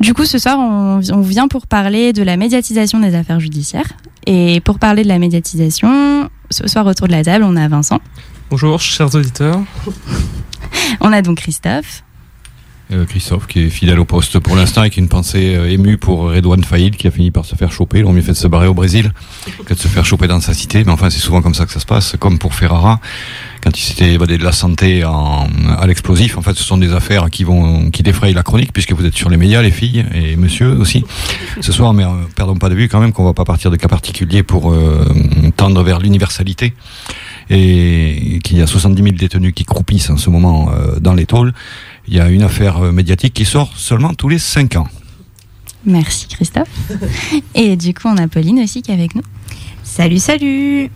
Du coup, ce soir, on, on vient pour parler de la médiatisation des affaires judiciaires. Et pour parler de la médiatisation, ce soir autour de la table, on a Vincent. Bonjour, chers auditeurs. On a donc Christophe. Euh, Christophe qui est fidèle au poste pour l'instant avec une pensée euh, émue pour Redouane Faïd qui a fini par se faire choper. Ils ont mieux fait de se barrer au Brésil que de se faire choper dans sa cité. Mais enfin, c'est souvent comme ça que ça se passe. Comme pour Ferrara, quand il s'était évadé de la santé en, à l'explosif. En fait, ce sont des affaires qui vont, qui défrayent la chronique puisque vous êtes sur les médias, les filles et monsieur aussi. Ce soir, mais euh, perdons pas de vue quand même qu'on va pas partir de cas particuliers pour euh, tendre vers l'universalité et qu'il y a 70 000 détenus qui croupissent en ce moment euh, dans les tôles. Il y a une affaire euh, médiatique qui sort seulement tous les 5 ans. Merci Christophe. Et du coup, on a Pauline aussi qui est avec nous. Salut, salut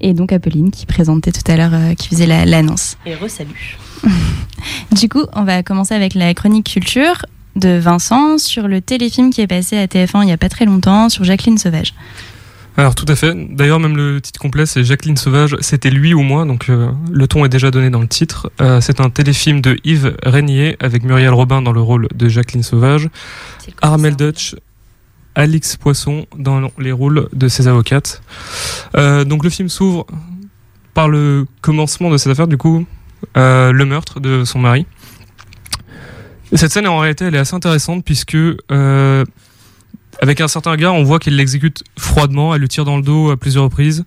Et donc Apolline qui présentait tout à l'heure, euh, qui faisait la- l'annonce. Et re-salut. Du coup, on va commencer avec la chronique culture de Vincent sur le téléfilm qui est passé à TF1 il n'y a pas très longtemps sur Jacqueline Sauvage. Alors tout à fait. D'ailleurs, même le titre complet, c'est Jacqueline Sauvage. C'était lui ou moi, donc euh, le ton est déjà donné dans le titre. Euh, c'est un téléfilm de Yves Régnier avec Muriel Robin dans le rôle de Jacqueline Sauvage, Armel. Dutch, Alix Poisson dans les rôles de ses avocates. Euh, donc le film s'ouvre par le commencement de cette affaire, du coup, le meurtre de son mari. Et Cette scène, en réalité, elle est assez intéressante puisque, euh, avec un certain regard, on voit qu'elle l'exécute froidement. Elle le tire dans le dos à plusieurs reprises,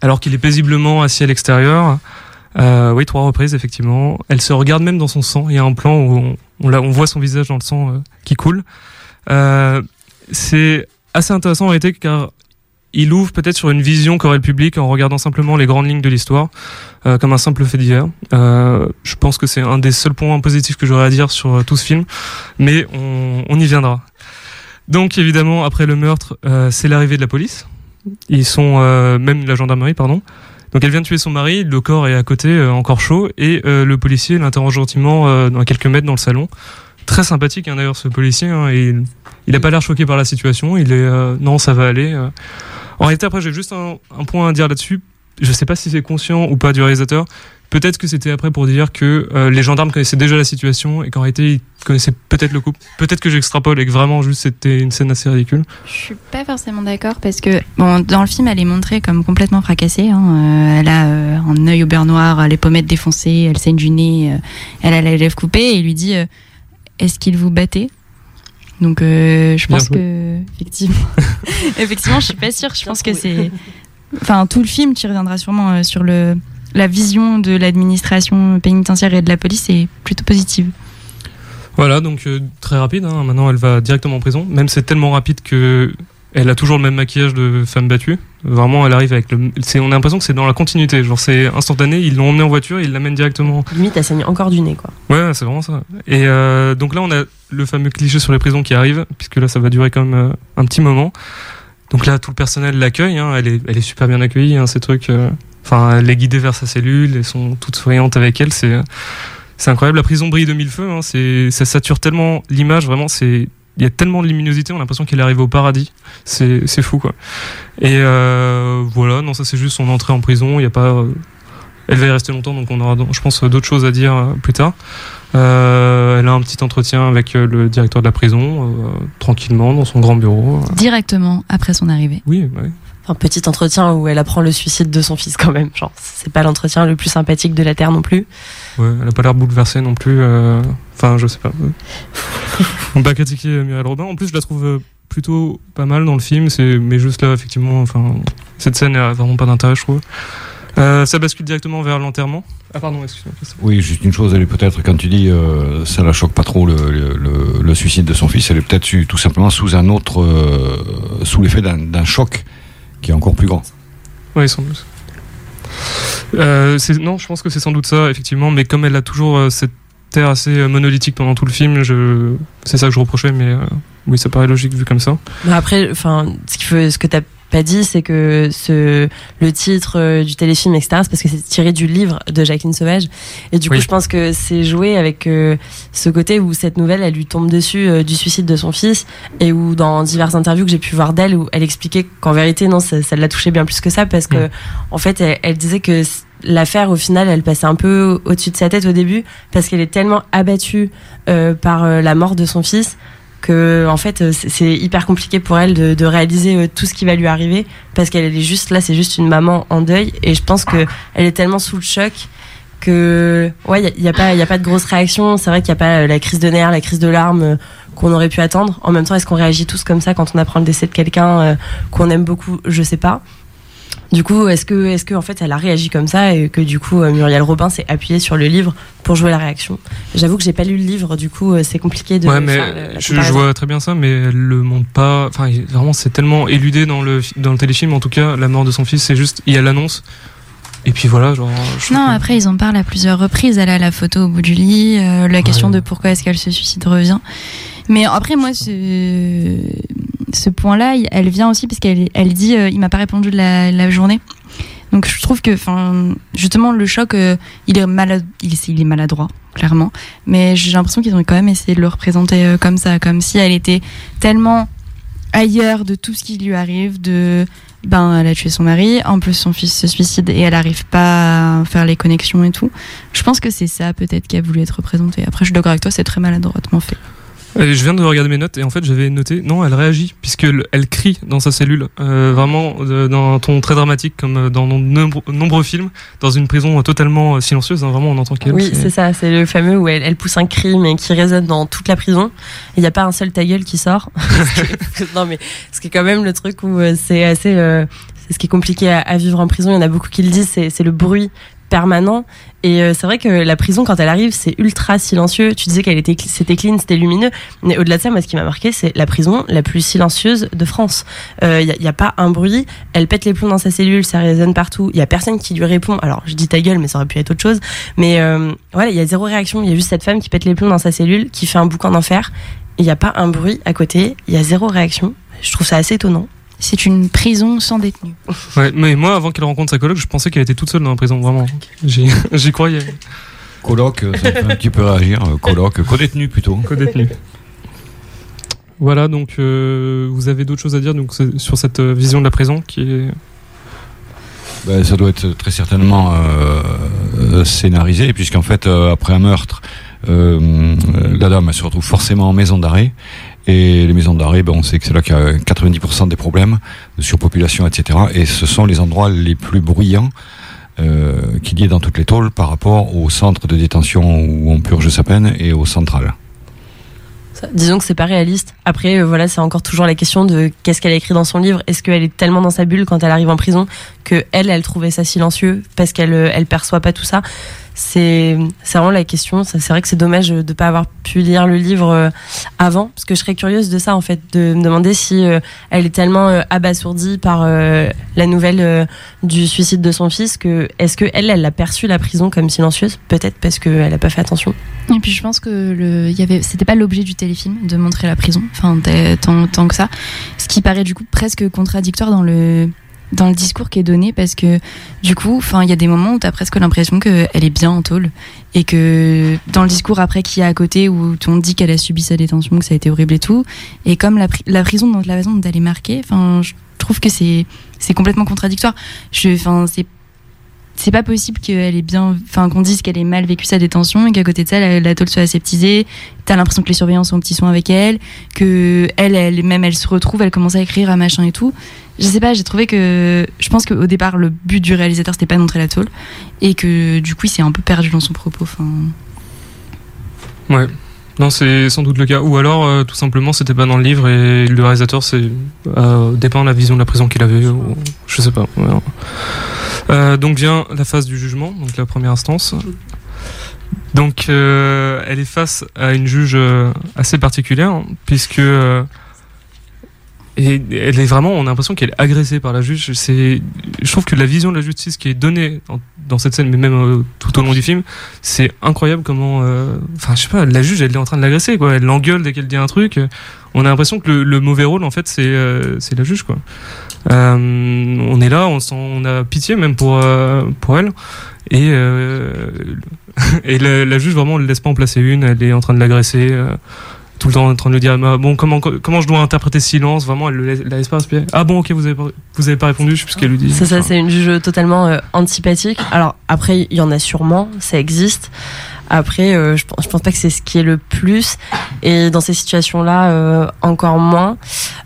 alors qu'il est paisiblement assis à l'extérieur. Euh, oui, trois reprises, effectivement. Elle se regarde même dans son sang. Il y a un plan où on, voit son visage dans le sang euh, qui coule. Euh, c'est assez intéressant en réalité car il ouvre peut-être sur une vision qu'aurait le public en regardant simplement les grandes lignes de l'histoire euh, comme un simple fait divers. Euh, je pense que c'est un des seuls points positifs que j'aurais à dire sur tout ce film, mais on, on y viendra. Donc évidemment, après le meurtre, euh, c'est l'arrivée de la police. Ils sont euh, même la gendarmerie, pardon. Donc elle vient de tuer son mari, le corps est à côté, euh, encore chaud, et le policier l'interroge gentiment dans quelques mètres dans le salon. Très sympathique hein, d'ailleurs ce policier, hein, il, il a pas l'air choqué par la situation. Il est non, ça va aller. En réalité, après, j'ai juste un, point à dire là-dessus. Je sais pas si c'est conscient ou pas du réalisateur. Peut-être que c'était après pour dire que euh, les gendarmes connaissaient déjà la situation et qu'en réalité ils connaissaient peut-être le couple. Peut-être que j'extrapole et que vraiment juste c'était une scène assez ridicule. Je suis pas forcément d'accord parce que bon, dans le film, elle est montrée comme complètement fracassée. hein. Euh, elle a euh, un œil au beurre noir, les pommettes défoncées, elle saigne du nez, euh, elle a les lèvres coupées et il lui dit euh, Est-ce qu'il vous battait? Donc euh, je pense que effectivement, effectivement, je suis pas sûre. Je pense que c'est, enfin, tout le film, tu reviendras sûrement euh, sur le la vision de l'administration pénitentiaire et de la police est plutôt positive. Voilà, donc euh, très rapide. hein. Maintenant, elle va directement en prison. Même c'est tellement rapide que elle a toujours le même maquillage de femme battue. Vraiment, elle arrive avec le. c'est- On a l'impression que c'est dans la continuité. Genre, c'est instantané. Ils l'ont emmenée en voiture, ils l'amènent directement. Limite, elle saigne encore du nez, quoi. Ouais, c'est vraiment ça. Et euh, donc là, on a le fameux cliché sur les prisons qui arrive, puisque là, ça va durer quand même euh, un petit moment. Donc là, tout le personnel l'accueille. hein. Elle est, elle est super bien accueillie. Hein, ces trucs. Enfin, elle est guidée vers sa cellule. Elles sont toutes souriantes avec elle. C'est c'est incroyable. La prison brille de mille feux. Hein. C'est ça sature tellement l'image. Vraiment, c'est il y a tellement de luminosité. On a l'impression qu'elle arrive au paradis. C'est c'est fou quoi. Et euh, voilà. Non, ça c'est juste son entrée en prison. Il y a pas. euh, elle va y rester longtemps, donc on aura, je pense, d'autres choses à dire euh, plus tard. Euh, elle a un petit entretien avec le directeur de la prison, euh, tranquillement, dans son grand bureau. Directement après son arrivée. Oui, ouais. Un petit entretien où elle apprend le suicide de son fils, quand même. Genre, c'est pas l'entretien le plus sympathique de la Terre non plus. Ouais, elle a pas l'air bouleversée non plus. euh, Enfin, je sais pas. On va critiquer euh, Muriel Robin. En plus, je la trouve euh, plutôt pas mal dans le film. C'est, mais juste là, effectivement, enfin, cette scène a vraiment pas d'intérêt, je trouve. Euh, ça bascule directement vers l'enterrement. Ah pardon, excuse-moi. Oui, juste une chose, elle est peut-être, quand tu dis euh, ça la choque pas trop le, le, le- le suicide de son fils, elle est peut-être tout simplement sous un autre, euh, sous l'effet d'un d'un choc qui est encore plus grand. Oui, sans doute. Euh, non, je pense que c'est sans doute ça, effectivement, mais comme elle a toujours euh, cette air assez euh, monolithique pendant tout le film, je... c'est ça que je reprochais, mais euh, oui, ça paraît logique vu comme ça. Mais après, enfin, ce, qu'il faut- ce que t'as pas dit, c'est que ce, le titre euh, du téléfilm, etc., c'est parce que c'est tiré du livre de Jacqueline Sauvage. Et du coup, Oui. je pense que c'est joué avec euh, ce côté où cette nouvelle, elle lui tombe dessus euh, du suicide de son fils, et où dans diverses interviews que j'ai pu voir d'elle, où elle expliquait qu'en vérité, non, ça, ça l'a touché bien plus que ça, parce que, en fait, elle, elle disait que l'affaire, au final, elle passait un peu au-dessus de sa tête au début, parce qu'elle est tellement abattue euh, par euh, la mort de son fils en fait c'est hyper compliqué pour elle de, réaliser tout ce qui va lui arriver parce qu'elle est juste là, c'est juste une maman en deuil et je pense que elle est tellement sous le choc que ouais, il y, a, pas y a pas de grosse réaction, c'est vrai qu'il n'y a pas la crise de nerfs, la crise de larmes qu'on aurait pu attendre. En même temps, est-ce qu'on réagit tous comme ça quand on apprend le décès de quelqu'un qu'on aime beaucoup? Je sais pas. Du coup, est-ce que, est-ce que en fait, elle a réagi comme ça et que du coup, Muriel Robin s'est appuyée sur le livre pour jouer la réaction? J'avoue que j'ai pas lu le livre, du coup, c'est compliqué de. Ouais, mais je, vois très bien ça, mais elle le montre pas. Enfin, vraiment, c'est tellement éludé dans le dans le téléfilm. En tout cas, la mort de son fils, c'est juste il y a l'annonce. Et puis voilà, genre. Non, après ils en parlent à plusieurs reprises. Elle a la photo au bout du lit, euh, la question de pourquoi est-ce qu'elle se suicide revient. Mais après, moi, ce, ce point-là, elle vient aussi parce qu'elle elle dit euh, il m'a pas répondu la, journée. Donc je trouve que, justement, le choc, euh, il, est malade, il, est maladroit, clairement. Mais j'ai l'impression qu'ils ont quand même essayé de le représenter euh, comme ça, comme si elle était tellement ailleurs de tout ce qui lui arrive, de ben elle a tué son mari, en plus son fils se suicide et elle n'arrive pas à faire les connexions et tout. Je pense que c'est ça peut-être qui a voulu être représenté. Après je suis d'accord avec toi, c'est très maladroitement fait. Je viens de regarder mes notes et en fait j'avais noté non elle réagit puisque elle crie dans sa cellule euh, vraiment euh, dans un ton très dramatique comme euh, dans nombre, nombreux films dans une prison totalement silencieuse hein, vraiment on entend qu'elle oui c'est ça c'est le fameux où elle, elle, pousse un cri mais qui résonne dans toute la prison il n'y a pas un seul ta gueule qui sort non mais ce qui est quand même le truc où c'est assez c'est ce qui est compliqué à, vivre en prison. Il y en a beaucoup qui le disent, c'est le bruit permanent. Et euh, c'est vrai que la prison, quand elle arrive, c'est ultra silencieux. Tu disais qu'elle était, c'était clean, c'était lumineux. Mais au-delà de ça, moi, ce qui m'a marqué, c'est la prison la plus silencieuse de France. Il euh, n'y a, pas un bruit. Elle pète les plombs dans sa cellule, ça résonne partout. Il y a personne qui lui répond. Alors, je dis ta gueule, mais ça aurait pu être autre chose. Mais euh, voilà, il y a zéro réaction. Il y a juste cette femme qui pète les plombs dans sa cellule, qui fait un boucan d'enfer. Il n'y a pas un bruit à côté. Il y a zéro réaction. Je trouve ça assez étonnant. C'est une prison sans détenus. Ouais, mais moi, avant qu'elle rencontre sa coloc, je pensais qu'elle était toute seule dans la prison, vraiment. J'y croyais. Coloc, ça fait un petit peu réagir. Coloc, co-détenu plutôt. Co-détenu. Voilà, donc euh, vous avez d'autres choses à dire donc, sur cette euh, vision de la prison qui est. Ben, ça doit être très certainement euh, scénarisé, puisqu'en fait, après un meurtre, la dame elle se retrouve forcément en maison d'arrêt et les maisons d'arrêt, ben, on sait que c'est là qu'il y a 90% des problèmes de surpopulation, etc. Et ce sont les endroits les plus bruyants euh, qu'il y ait dans toutes les tôles par rapport au centre de détention où on purge sa peine et au central. Disons que c'est pas réaliste. Après, euh, voilà, c'est encore toujours la question de qu'est-ce qu'elle a écrit dans son livre. Est-ce qu'elle est tellement dans sa bulle quand elle arrive en prison que elle, elle trouvait ça silencieux parce qu'elle, euh, elle perçoit pas tout ça? C'est vraiment la question. C'est vrai que c'est dommage de ne pas avoir pu lire le livre euh, avant, parce que je serais curieuse de ça, en fait, de me demander si euh, elle est tellement euh, abasourdie par la nouvelle du suicide de son fils que est-ce que elle, elle a perçu la prison comme silencieuse? Peut-être parce qu'elle n'a pas fait attention. Et puis je pense que le, y avait, c'était pas l'objet du téléfilm de montrer la prison, enfin tant, tant que ça, ce qui paraît du coup presque contradictoire dans le dans le discours qui est donné parce que du coup, il y a des moments où tu as presque l'impression qu'elle est bien en tôle et que dans le discours après qui est à côté où on dit qu'elle a subi sa détention, que ça a été horrible et tout, et comme la, prison, donc la façon dont elle je trouve que c'est complètement contradictoire. Je, c'est c'est pas possible qu'elle ait bien, enfin qu'on dise qu'elle ait mal vécu sa détention et qu'à côté de ça la, tôle soit aseptisée. T'as l'impression que les surveillants sont petits soins avec elle, que elle, elle même elle se retrouve, elle commence à écrire à machin et tout. Je sais pas, j'ai trouvé que, je pense qu'au départ le but du réalisateur c'était pas de montrer la tôle et que du coup il s'est un peu perdu dans son propos. Ouais. Non, c'est sans doute le cas. Ou alors, euh, tout simplement, c'était pas dans le livre et le réalisateur, c'est euh, dépend de la vision de la prison qu'il avait. Ou, je sais pas. Euh, donc vient la phase du jugement, donc la première instance. Donc euh, elle est face à une juge assez particulière, puisque et elle est vraiment, on a l'impression qu'elle est agressée par la juge. C'est, je trouve que la vision de la justice qui est donnée dans, cette scène, mais même tout au long du film, c'est incroyable comment, enfin, je sais pas, la juge, elle est en train de l'agresser, quoi. Elle l'engueule dès qu'elle dit un truc. On a l'impression que le, mauvais rôle, en fait, c'est, c'est la juge, quoi. Euh, on est là, on, sent, on a pitié même pour, euh, pour elle. Et, euh, et la, juge, vraiment, ne laisse pas en placer une. Elle est en train de l'agresser tout le temps en train de lui dire ah, bon comment comment je dois interpréter ce silence? Vraiment elle le laisse, la laisse pas respirer. Ah bon ok vous avez pas, vous avez pas répondu je sais plus ce qu'elle lui dit. C'est ça c'est une juge totalement antipathique. Alors après il y en a sûrement ça existe Après, euh, je, pense, pense pas que c'est ce qui est le plus. Et dans ces situations-là, euh, encore moins.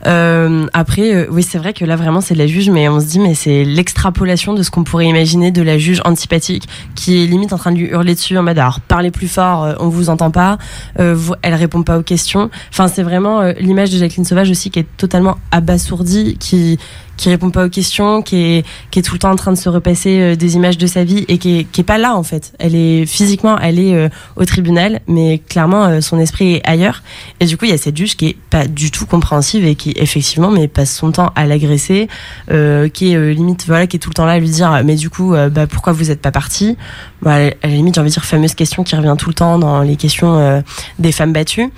Euh, après, oui, c'est vrai que là, vraiment, c'est de la juge, mais on se dit, mais c'est l'extrapolation de ce qu'on pourrait imaginer de la juge antipathique, qui est limite en train de lui hurler dessus en mode, alors, parlez plus fort, on vous entend pas, vous, elle répond pas aux questions. Enfin, c'est vraiment l'image de Jacqueline Sauvage aussi qui est totalement abasourdie, qui qui répond pas aux questions, qui est, qui est tout le temps en train de se repasser euh, des images de sa vie et qui est, qui est pas là en fait. Elle est physiquement, elle est euh, au tribunal, mais clairement euh, son esprit est ailleurs. Et du coup, il y a cette juge qui est pas du tout compréhensive et qui effectivement, mais passe son temps à l'agresser, qui est limite, voilà, qui est tout le temps là à lui dire, mais du coup, bah, pourquoi vous êtes pas parti? Bah, À la limite, j'ai envie de dire fameuse question qui revient tout le temps dans les questions des femmes battues.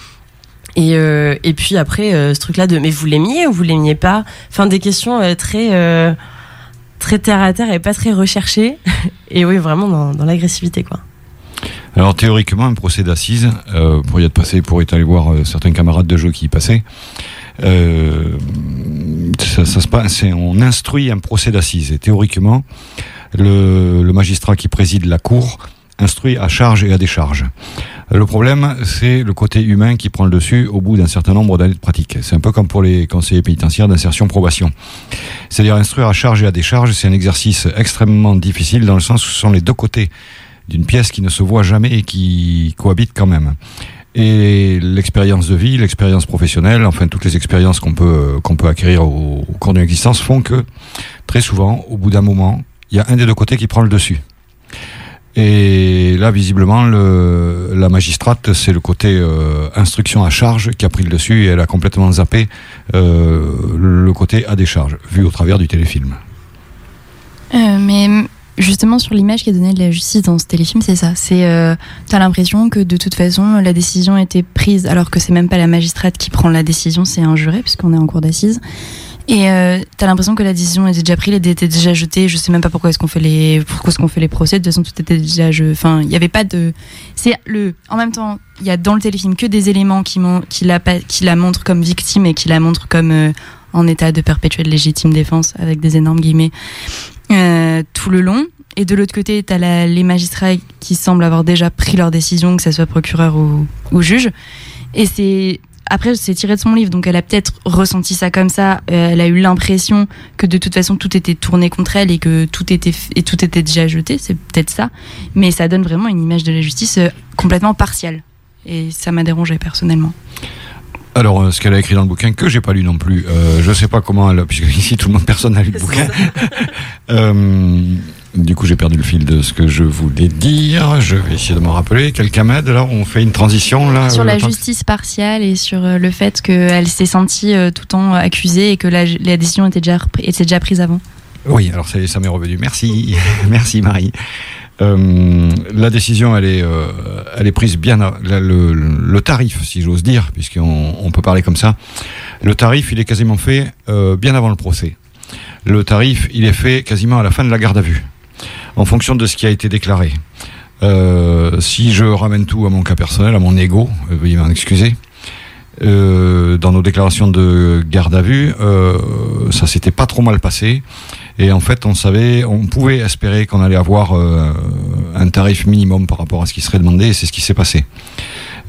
Et, euh, et puis après, euh, ce truc-là de mais vous l'aimiez ou vous l'aimiez pas? Enfin, des questions euh, très, très terre à terre et pas très recherchées. et oui, vraiment dans, dans l'agressivité, quoi. Alors théoriquement, un procès d'assises, pour y être passé, pour être allé voir certains camarades de jeu qui y passaient, ça, se passe, on instruit un procès d'assises. Et théoriquement, le magistrat qui préside la cour instruit à charge et à décharge. Le problème, c'est le côté humain qui prend le dessus au bout d'un certain nombre d'années de pratique. C'est un peu comme pour les conseillers pénitentiaires d'insertion probation. C'est-à-dire instruire à charge et à décharge, c'est un exercice extrêmement difficile dans le sens où ce sont les deux côtés d'une pièce qui ne se voit jamais et qui cohabitent quand même. Et l'expérience de vie, l'expérience professionnelle, enfin toutes les expériences qu'on peut qu'on peut acquérir au, au cours d'une existence font que très souvent, au bout d'un moment, il y a un des deux côtés qui prend le dessus. Et là, visiblement, le, la magistrate, c'est le côté euh, instruction à charge qui a pris le dessus et elle a complètement zappé euh, le côté à décharge, vu au travers du téléfilm. Euh, mais justement sur l'image qui est donnée de la justice dans ce téléfilm, c'est ça. C'est t'as l'impression que de toute façon la décision était prise, alors que c'est même pas la magistrate qui prend la décision, c'est un juré puisqu'on est en cour d'assises. Et euh, t'as l'impression que la décision était déjà prise, elle était déjà jetée. Je sais même pas pourquoi est-ce qu'on fait les pourquoi est-ce qu'on fait les procès. De toute façon, tout était déjà. Enfin, il y avait pas de. C'est le. En même temps, il y a dans le téléfilm que des éléments qui, qui la qui la montrent comme victime et qui la montrent comme euh, en état de perpétuelle légitime défense avec des énormes guillemets euh, tout le long. Et de l'autre côté, tu as les magistrats qui semblent avoir déjà pris leur décision, que ce soit procureur ou, ou juge. Et c'est après, c'est tiré de son livre, donc elle a peut-être ressenti ça comme ça. Euh, elle a eu l'impression que de toute façon tout était tourné contre elle et que tout était et tout était déjà jeté. C'est peut-être ça, mais ça donne vraiment une image de la justice euh, complètement partielle. Et ça m'a dérangé personnellement. Alors, euh, ce qu'elle a écrit dans le bouquin, que j'ai pas lu non plus, euh, je sais pas comment elle, puisque ici tout le monde, personne n'a lu le bouquin. Euh, du coup, j'ai perdu le fil de ce que je voulais dire. Je vais essayer de me rappeler. Quelqu'un m'aide là On fait une transition là sur euh, la justice partielle et sur euh, le fait qu'elle s'est sentie euh, tout le temps accusée et que la, la décision était déjà, était déjà prise avant. Oui, alors ça, ça m'est revenu. Merci, merci Marie. Euh, la décision, elle est, euh, elle est prise bien. à- la- le, le tarif, si j'ose dire, puisqu'on on peut parler comme ça. Le tarif, il est quasiment fait euh, bien avant le procès. Le tarif, il est fait quasiment à la fin de la garde à vue, en fonction de ce qui a été déclaré. Euh, si je ramène tout à mon cas personnel, à mon ego, euh, veuillez m'en excuser. euh, dans nos déclarations de garde à vue, ça s'était pas trop mal passé. Et en fait, on savait, on pouvait espérer qu'on allait avoir un tarif minimum par rapport à ce qui serait demandé, et c'est ce qui s'est passé.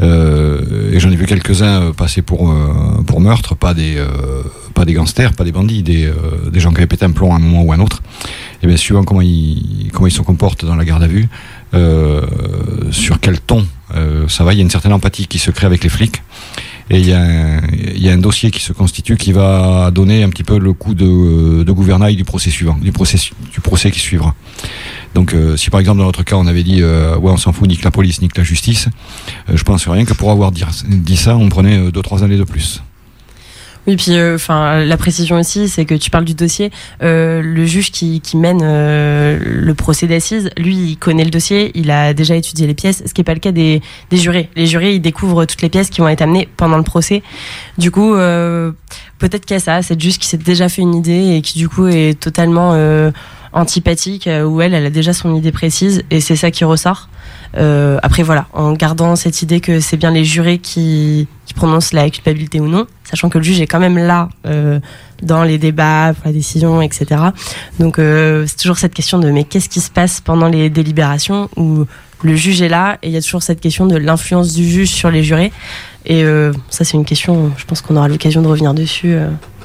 Euh, et j'en ai vu quelques-uns euh, passer pour euh, pour meurtre, pas des pas des gangsters, pas des bandits, des des gens qui avaient pété un plomb à un moment ou à un autre. Et bien suivant comment ils comment ils se comportent dans la garde à vue, sur quel ton ça va, il y a une certaine empathie qui se crée avec les flics. Et il y, a un, il y a un dossier qui se constitue qui va donner un petit peu le coup de, de gouvernail du procès suivant, du procès, du procès qui suivra. Donc, euh, si par exemple dans notre cas on avait dit euh, ouais on s'en fout ni que la police ni que la justice, euh, je pense rien que pour avoir dit, ça on prenait euh, deux trois années de plus. Oui, puis enfin la précision aussi, c'est que tu parles du dossier. Le juge qui, mène le procès d'assises, lui, il connaît le dossier, il a déjà étudié les pièces, ce qui n'est pas le cas des, jurés. Les jurés, ils découvrent toutes les pièces qui vont être amenées pendant le procès. Du coup, peut-être qu'il y a ça, c'est juste qui s'est déjà fait une idée et qui du coup est totalement antipathique, euh, où elle, elle a déjà son idée précise et c'est ça qui ressort. Euh, après voilà, en gardant cette idée que c'est bien les jurés qui, prononcent la culpabilité ou non, sachant que le juge est quand même là euh, dans les débats, pour la décision, etc. Donc c'est toujours cette question de mais qu'est-ce qui se passe pendant les délibérations où le juge est là et il y a toujours cette question de l'influence du juge sur les jurés. Et ça, c'est une question, je pense qu'on aura l'occasion de revenir dessus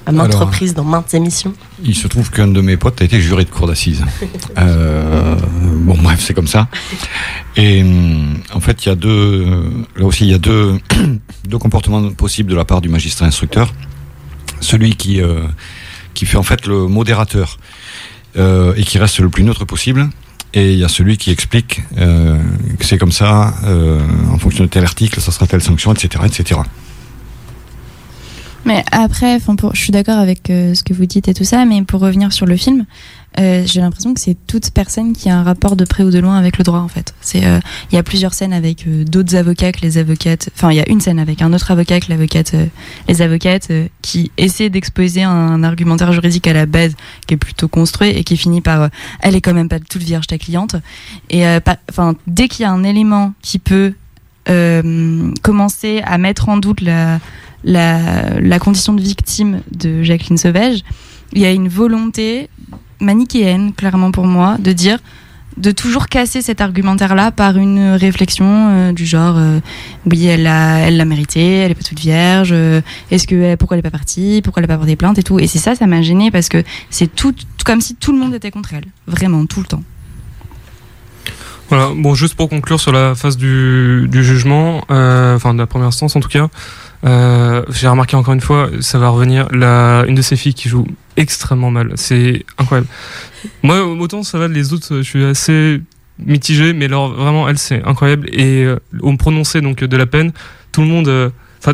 à maintes reprises dans maintes émissions. Il se trouve qu'un de mes potes a été juré de cour d'assises. Euh, bon, bref, c'est comme ça. Et hum, en fait, il y a deux, là aussi, il y a deux, deux comportements possibles de la part du magistrat instructeur. Celui qui, euh, qui fait en fait le modérateur euh, et qui reste le plus neutre possible. Et il y a celui qui explique que c'est comme ça, en fonction de tel article, ça sera telle sanction, etc., etc. Mais après, pour, je suis d'accord avec euh, ce que vous dites et tout ça, mais pour revenir sur le film, euh, j'ai l'impression que c'est toute personne qui a un rapport de près ou de loin avec le droit, en fait. Euh, il y a plusieurs scènes avec d'autres avocats que les avocates. Enfin, il y a une scène avec un autre avocat que l'avocate, les avocates, qui essaie d'exposer un, argumentaire juridique à la base qui est plutôt construit et qui finit par, elle est quand même pas toute vierge ta cliente. Et enfin, dès qu'il y a un élément qui peut commencer à mettre en doute la, la, condition de victime de Jacqueline Sauvage, il y a une volonté manichéenne, clairement pour moi, de dire de toujours casser cet argumentaire-là par une réflexion euh, du genre euh, oui elle l'a elle mérité elle est pas toute vierge euh, est-ce que pourquoi elle est pas partie pourquoi elle a pas porté plainte et tout. Et c'est ça ça m'a gêné parce que c'est tout comme si tout le monde était contre elle vraiment tout le temps. Voilà, bon, juste pour conclure sur la phase du, jugement, enfin de la première instance en tout cas, euh, j'ai remarqué encore une fois, ça va revenir, la, une de ces filles qui joue extrêmement mal. C'est incroyable. Moi, autant ça va, les autres, je suis assez mitigé, mais alors vraiment, elle, c'est incroyable. Et euh, au prononcer donc de la peine, tout le monde. euh,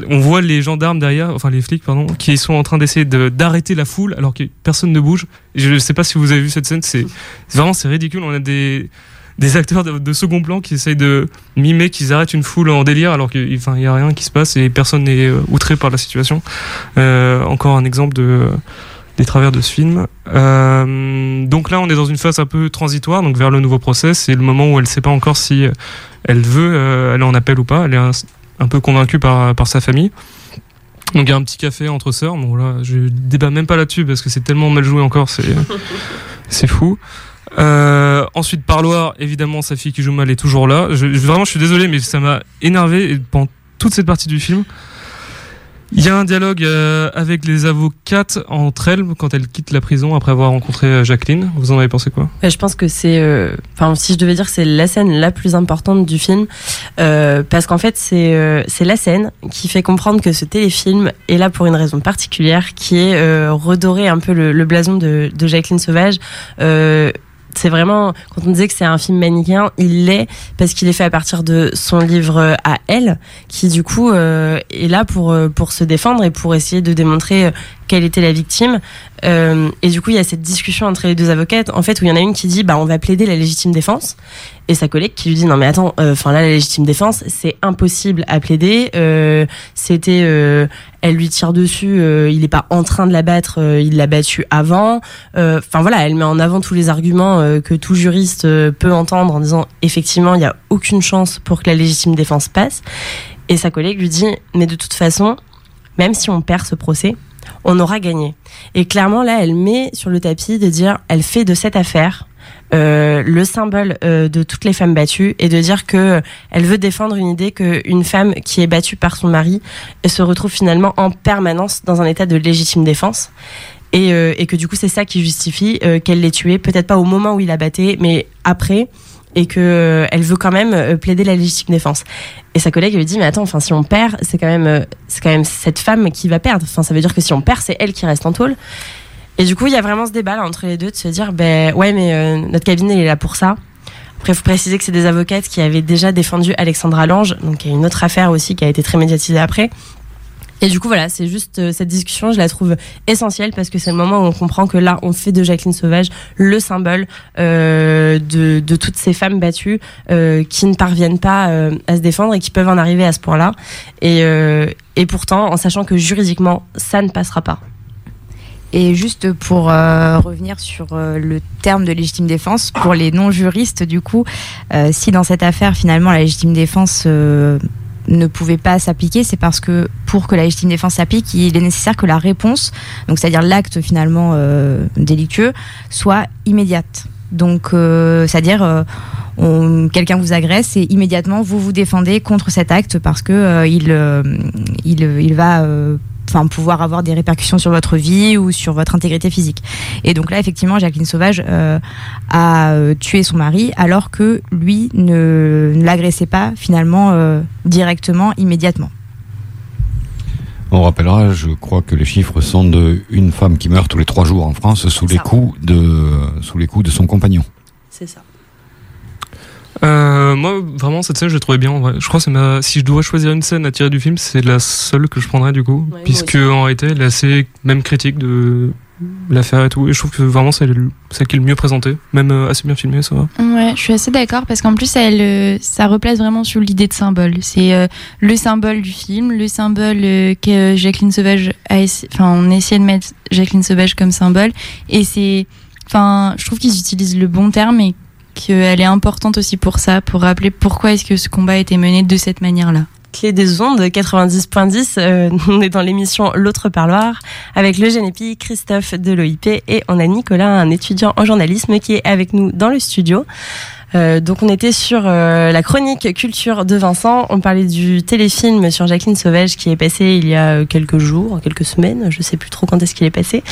on voit les gendarmes derrière, enfin les flics, pardon, qui sont en train d'essayer de- d'arrêter la foule alors que personne ne bouge. Je sais pas si vous avez vu cette scène, c'est vraiment c'est ridicule. On a des des acteurs de, de second plan qui essayent de mimer qu'ils arrêtent une foule en délire alors qu'il enfin, il y a rien qui se passe et personne n'est euh, outré par la situation. Euh, encore un exemple de des travers de ce film. Euh, donc là, on est dans une phase un peu transitoire, donc vers le nouveau procès. C'est le moment où elle ne sait pas encore si elle veut aller en appel ou pas. Elle est un, un peu convaincue par, par sa famille. Donc il y a un petit café entre sœurs. Bon là, je débat même pas là-dessus parce que c'est tellement mal joué encore, c'est c'est fou. Euh, ensuite, Parloir, évidemment, sa fille qui joue mal est toujours là. Vraiment, je suis désolé, mais ça m'a énervé pendant toute cette partie du film. Il y a un dialogue euh, avec les avocates entre elles quand elles quittent la prison après avoir rencontré euh, Jacqueline. Vous en avez pensé quoi? Je pense que c'est, euh, enfin, si je devais dire, c'est la scène la plus importante du film, parce qu'en fait, c'est c'est la scène qui fait comprendre que ce téléfilm est là pour une raison particulière, qui est redorer un peu le, blason de Jacqueline Sauvage. Euh, c'est vraiment, quand on disait que c'est un film manichéen, il l'est parce qu'il est fait à partir de son livre à elle, qui du coup euh, est là pour, euh, pour se défendre et pour essayer de démontrer euh, quelle était la victime. Euh, et du coup, il y a cette discussion entre les deux avocates, en fait, où il y en a une qui dit, bah, on va plaider la légitime défense, et sa collègue qui lui dit, non mais attends, enfin là, la légitime défense, c'est impossible à plaider. Euh, C'était, euh, elle lui tire dessus, euh, il est pas en train de la battre, euh, il l'a battue avant. Euh, Enfin voilà, elle met en avant tous les arguments euh, que tout juriste euh, peut entendre en disant, effectivement, il y a aucune chance pour que la légitime défense passe. Et sa collègue lui dit, mais de toute façon, même si on perd ce procès, on aura gagné. Et clairement, là, elle met sur le tapis de dire, elle fait de cette affaire euh, le symbole euh, de toutes les femmes battues et de dire que euh, elle veut défendre une idée qu'une femme qui est battue par son mari elle se retrouve finalement en permanence dans un état de légitime défense. Et, euh, et que du coup, c'est ça qui justifie euh, qu'elle l'ait tué, peut-être pas au moment où il la battait, mais après, et que euh, elle veut quand même euh, plaider la légitime défense. Et sa collègue lui dit mais attends, enfin si on perd, c'est quand même euh, c'est quand même cette femme qui va perdre. Enfin ça veut dire que si on perd, c'est elle qui reste en tôle. Et du coup, il y a vraiment ce débat là entre les deux de se dire ben ouais mais notre cabinet il est là pour ça. Après, il faut préciser que c'est des avocates qui avaient déjà défendu Alexandra Lange, donc il y a une autre affaire aussi qui a été très médiatisée après. Et du coup, voilà, c'est juste euh, cette discussion, je la trouve essentielle parce que c'est le moment où on comprend que là, on fait de Jacqueline Sauvage le symbole euh, de, toutes ces femmes battues euh, qui ne parviennent pas à se défendre et qui peuvent en arriver à ce point-là. Et, pourtant, en sachant que juridiquement, ça ne passera pas. Et juste pour revenir sur le terme de légitime défense, pour les non-juristes, du coup, si dans cette affaire, finalement, la légitime défense ne pouvait pas s'appliquer, c'est parce que pour que la légitime défense s'applique, il est nécessaire que la réponse, donc c'est-à-dire l'acte finalement euh, délictueux, soit immédiate. Donc, euh, c'est-à-dire, euh, quelqu'un vous agresse et immédiatement vous vous défendez contre cet acte parce que euh, il, il, va enfin pouvoir avoir des répercussions sur votre vie ou sur votre intégrité physique. Et donc là, effectivement, Jacqueline Sauvage euh, a euh, tué son mari alors que lui ne, ne l'agressait pas finalement euh, directement, immédiatement. On rappellera, je crois que les chiffres sont de une femme qui meurt tous les trois jours en France sous les coups de sous les coups de son compagnon. C'est ça. Euh, moi, vraiment, cette scène, je l'ai trouvée bien. en vrai. Je crois que ma... si je dois choisir une scène à tirer du film, c'est la seule que je prendrais du coup. moi puisque en réalité, elle est assez même critique de l'affaire et tout. Et je trouve que vraiment, c'est le- celle qui est le mieux présentée. Même euh, assez bien filmée, ça va. Ouais, je suis assez d'accord parce qu'en plus, elle, euh, ça replace vraiment sur l'idée de symbole. C'est euh, le symbole du film, le symbole euh, que Jacqueline Sauvage a essa- Enfin, on essaie de mettre Jacqueline Sauvage comme symbole. Et c'est. Enfin, je trouve qu'ils utilisent le bon terme et qu'elle est importante aussi pour ça, pour rappeler pourquoi est-ce que ce combat a été mené de cette manière-là. Clé des ondes 90.10, euh, on est dans l'émission L'autre parloir avec le Génépi, Christophe de l'OIP et on a Nicolas, un étudiant en journalisme qui est avec nous dans le studio. Euh, donc on était sur euh, la chronique culture de Vincent, on parlait du téléfilm sur Jacqueline Sauvage qui est passé il y a euh, quelques jours, quelques semaines, je sais plus trop quand est-ce qu'il est passé.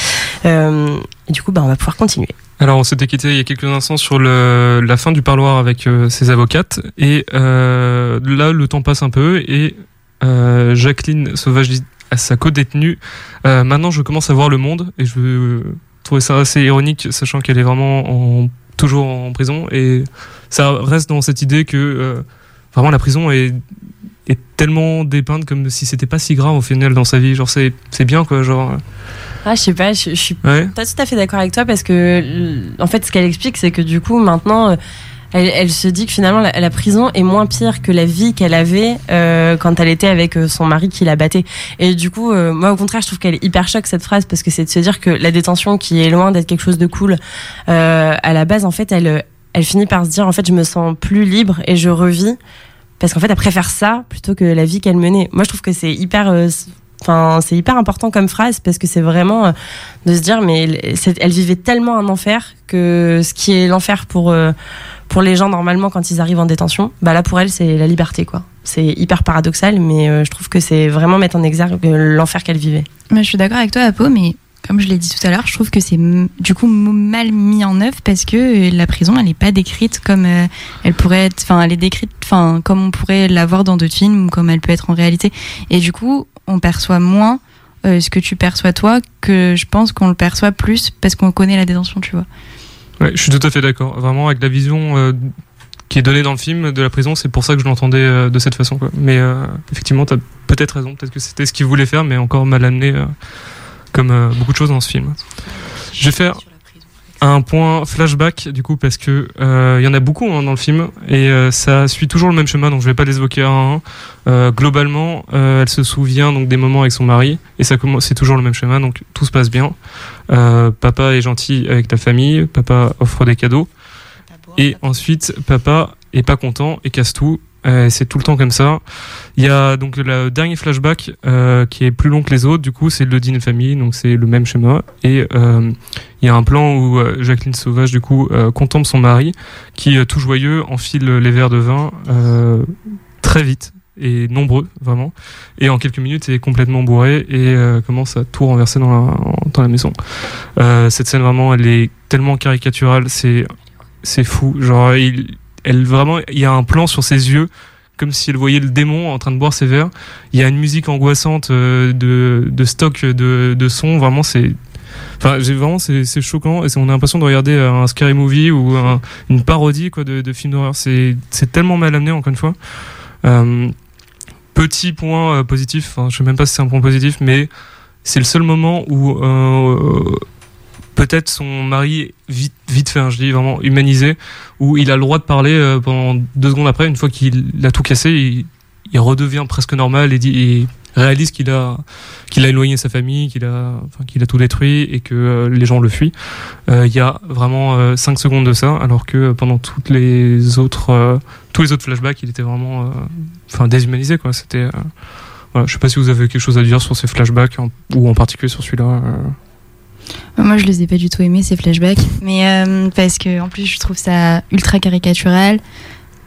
Et du coup bah, on va pouvoir continuer. Alors, on s'était quitté il y a quelques instants sur la fin du parloir avec ses avocates. Et là, le temps passe un peu et Jacqueline Sauvage dit à sa co-détenue Maintenant, je commence à voir le monde. Et je trouvais ça assez ironique, sachant qu'elle est vraiment en- toujours en prison. Et ça reste dans cette idée que euh, vraiment la prison est, est tellement dépeinte comme si c'était pas si grave au final dans sa vie. Genre, c'est c'est bien quoi. Genre, Ah je sais pas, je, je suis ouais. pas tout à fait d'accord avec toi parce que en fait ce qu'elle explique c'est que du coup maintenant euh, elle, elle se dit que finalement la, la prison est moins pire que la vie qu'elle avait euh, quand elle était avec euh, son mari qui la battait. Et du coup euh, moi au contraire je trouve qu'elle est hyper choc cette phrase parce que c'est de se dire que la détention qui est loin d'être quelque chose de cool euh, à la base en fait elle elle finit par se dire en fait je me sens plus libre et je revis. Parce qu'en fait elle préfère ça plutôt que la vie qu'elle menait. Moi je trouve que c'est hyper euh, Enfin, c'est hyper important comme phrase parce que c'est vraiment euh, de se dire mais elle, elle vivait tellement un enfer que ce qui est l'enfer pour pour les gens normalement quand ils arrivent en détention, bah là pour elle c'est la liberté quoi. C'est hyper paradoxal mais euh, je trouve que c'est vraiment mettre en exergue euh, l'enfer qu'elle vivait. Je suis d'accord avec toi, Apo, mais comme je l'ai dit tout à l'heure, je trouve que c'est du coup mal mis en œuvre parce que euh, la prison, elle n'est pas décrite comme euh, elle pourrait être. Enfin, elle est décrite, enfin, comme on pourrait la voir dans d'autres films ou comme elle peut être en réalité. Et du coup, on perçoit moins ce que tu perçois toi que je pense qu'on le perçoit plus parce qu'on connaît la détention, tu vois. Ouais, je suis tout à fait d'accord. Vraiment, avec la vision euh, qui est donnée dans le film de la prison, c'est pour ça que je l'entendais euh, de cette façon. Quoi. Mais euh, effectivement, tu as peut-être raison. Peut-être que c'était ce qu'il voulait faire, mais encore mal amené, comme beaucoup de choses dans ce film. Je vais faire un point flashback, du coup, parce que euh, il y en a beaucoup hein, dans le film, et euh, ça suit toujours le même schéma, donc je vais pas les évoquer un à un. Euh, globalement, euh, elle se souvient donc des moments avec son mari, et ça commence, c'est toujours le même schéma, donc tout se passe bien. Euh, papa est gentil avec ta famille, papa offre des cadeaux. Et ensuite, papa est pas content et casse tout. Euh, c'est tout le temps comme ça. Il y a donc le dernier flashback euh, qui est plus long que les autres. Du coup, c'est le dîner famille, donc c'est le même schéma. Et euh, il y a un plan où euh, Jacqueline Sauvage du coup euh, contemple son mari, qui euh, tout joyeux enfile les verres de vin très vite et nombreux vraiment. Et en quelques minutes, est complètement bourré et commence à tout renverser dans la, dans la maison. Cette scène vraiment, elle est tellement caricaturale, c'est c'est fou. Genre, il, elle vraiment, il y a un plan sur ses yeux, comme si elle voyait le démon en train de boire ses verres. Il y a une musique angoissante euh, de, de stock de, de son. Vraiment, c'est, enfin, j'ai vraiment, c'est, choquant. Et on a l'impression de regarder un scary movie ou un- une parodie quoi de, de film d'horreur. C'est, tellement mal amené encore une fois. Euh, petit point euh, positif. Enfin, je sais même pas si c'est un point positif, mais c'est le seul moment où euh, peut-être son mari vite vite fait, hein, je dis vraiment humanisé, où il a le droit de parler euh, pendant deux secondes après, une fois qu'il a tout cassé, il, redevient presque normal et, dit, réalise qu'il a qu'il a éloigné sa famille, qu'il a qu'il a tout détruit et que euh, les gens le fuient. Euh, Il y a vraiment cinq secondes de ça, alors que pendant toutes les autres tous les autres flashbacks, il était vraiment enfin déshumanisé quoi. C'était voilà, je sais pas si vous avez quelque chose à dire sur ces flashbacks ou en particulier sur celui-là. Euh. Moi, je les ai pas du tout aimés ces flashbacks, mais euh, parce que en plus, je trouve ça ultra caricatural,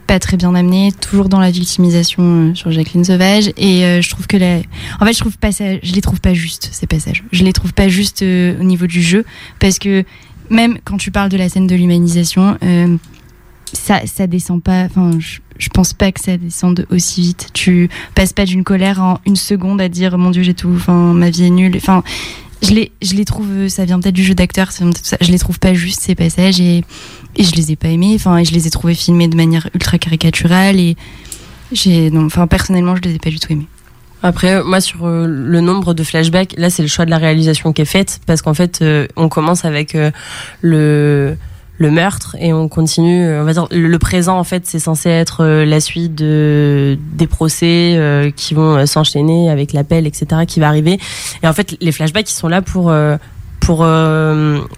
pas très bien amené, toujours dans la victimisation euh, sur Jacqueline Sauvage, et je trouve que la... en fait, je trouve pas ça, je les trouve pas justes ces passages. Je les trouve pas justes au niveau du jeu, parce que même quand tu parles de la scène de l'humanisation, ça, ça descend pas. Enfin, je pense pas que ça descende aussi vite. Tu passes pas d'une colère en une seconde à dire mon Dieu j'ai tout, enfin ma vie est nulle. Enfin, je les, je les trouve, ça vient peut-être du jeu d'acteur. Je les trouve pas justes ces passages et, et je les ai pas aimés. Enfin, je les ai trouvés filmés de manière ultra caricaturale et j'ai, enfin personnellement je les ai pas du tout aimés. Après, moi, sur euh, le nombre de flashbacks, là, c'est le choix de la réalisation qui est faite, parce qu'en fait, euh, on commence avec euh, le le meurtre et on continue euh, on va dire le, présent en fait c'est censé être euh, la suite de des procès euh, qui vont s'enchaîner avec l'appel etc qui va arriver. Et en fait les flashbacks ils sont là pour pour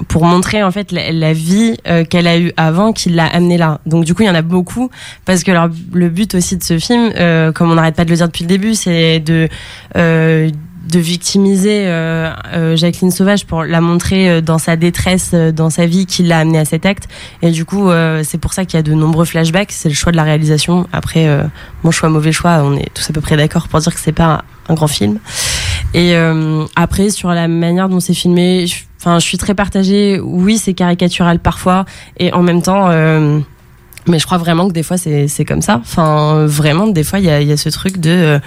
pour montrer en fait la, vie qu'elle a eue avant qui l'a amenée là. Donc du coup il y en a beaucoup parce que leur- le but aussi de ce film comme on n'arrête pas de le dire depuis le début c'est de de victimiser euh, euh, Jacqueline Sauvage pour la montrer euh, dans sa détresse, dans sa vie, qui l'a amenée à cet acte. Et du coup, c'est pour ça qu'il y a de nombreux flashbacks. C'est le choix de la réalisation. Après, bon choix, mauvais choix, on est tous à peu près d'accord pour dire que c'est pas un, grand film. Et euh, après, sur la manière dont c'est filmé, enfin, je suis très partagée. Oui, c'est caricatural parfois, et en même temps. euh, mais je crois vraiment que des fois c'est comme ça. Enfin, vraiment, des fois il y a, y a ce truc de euh,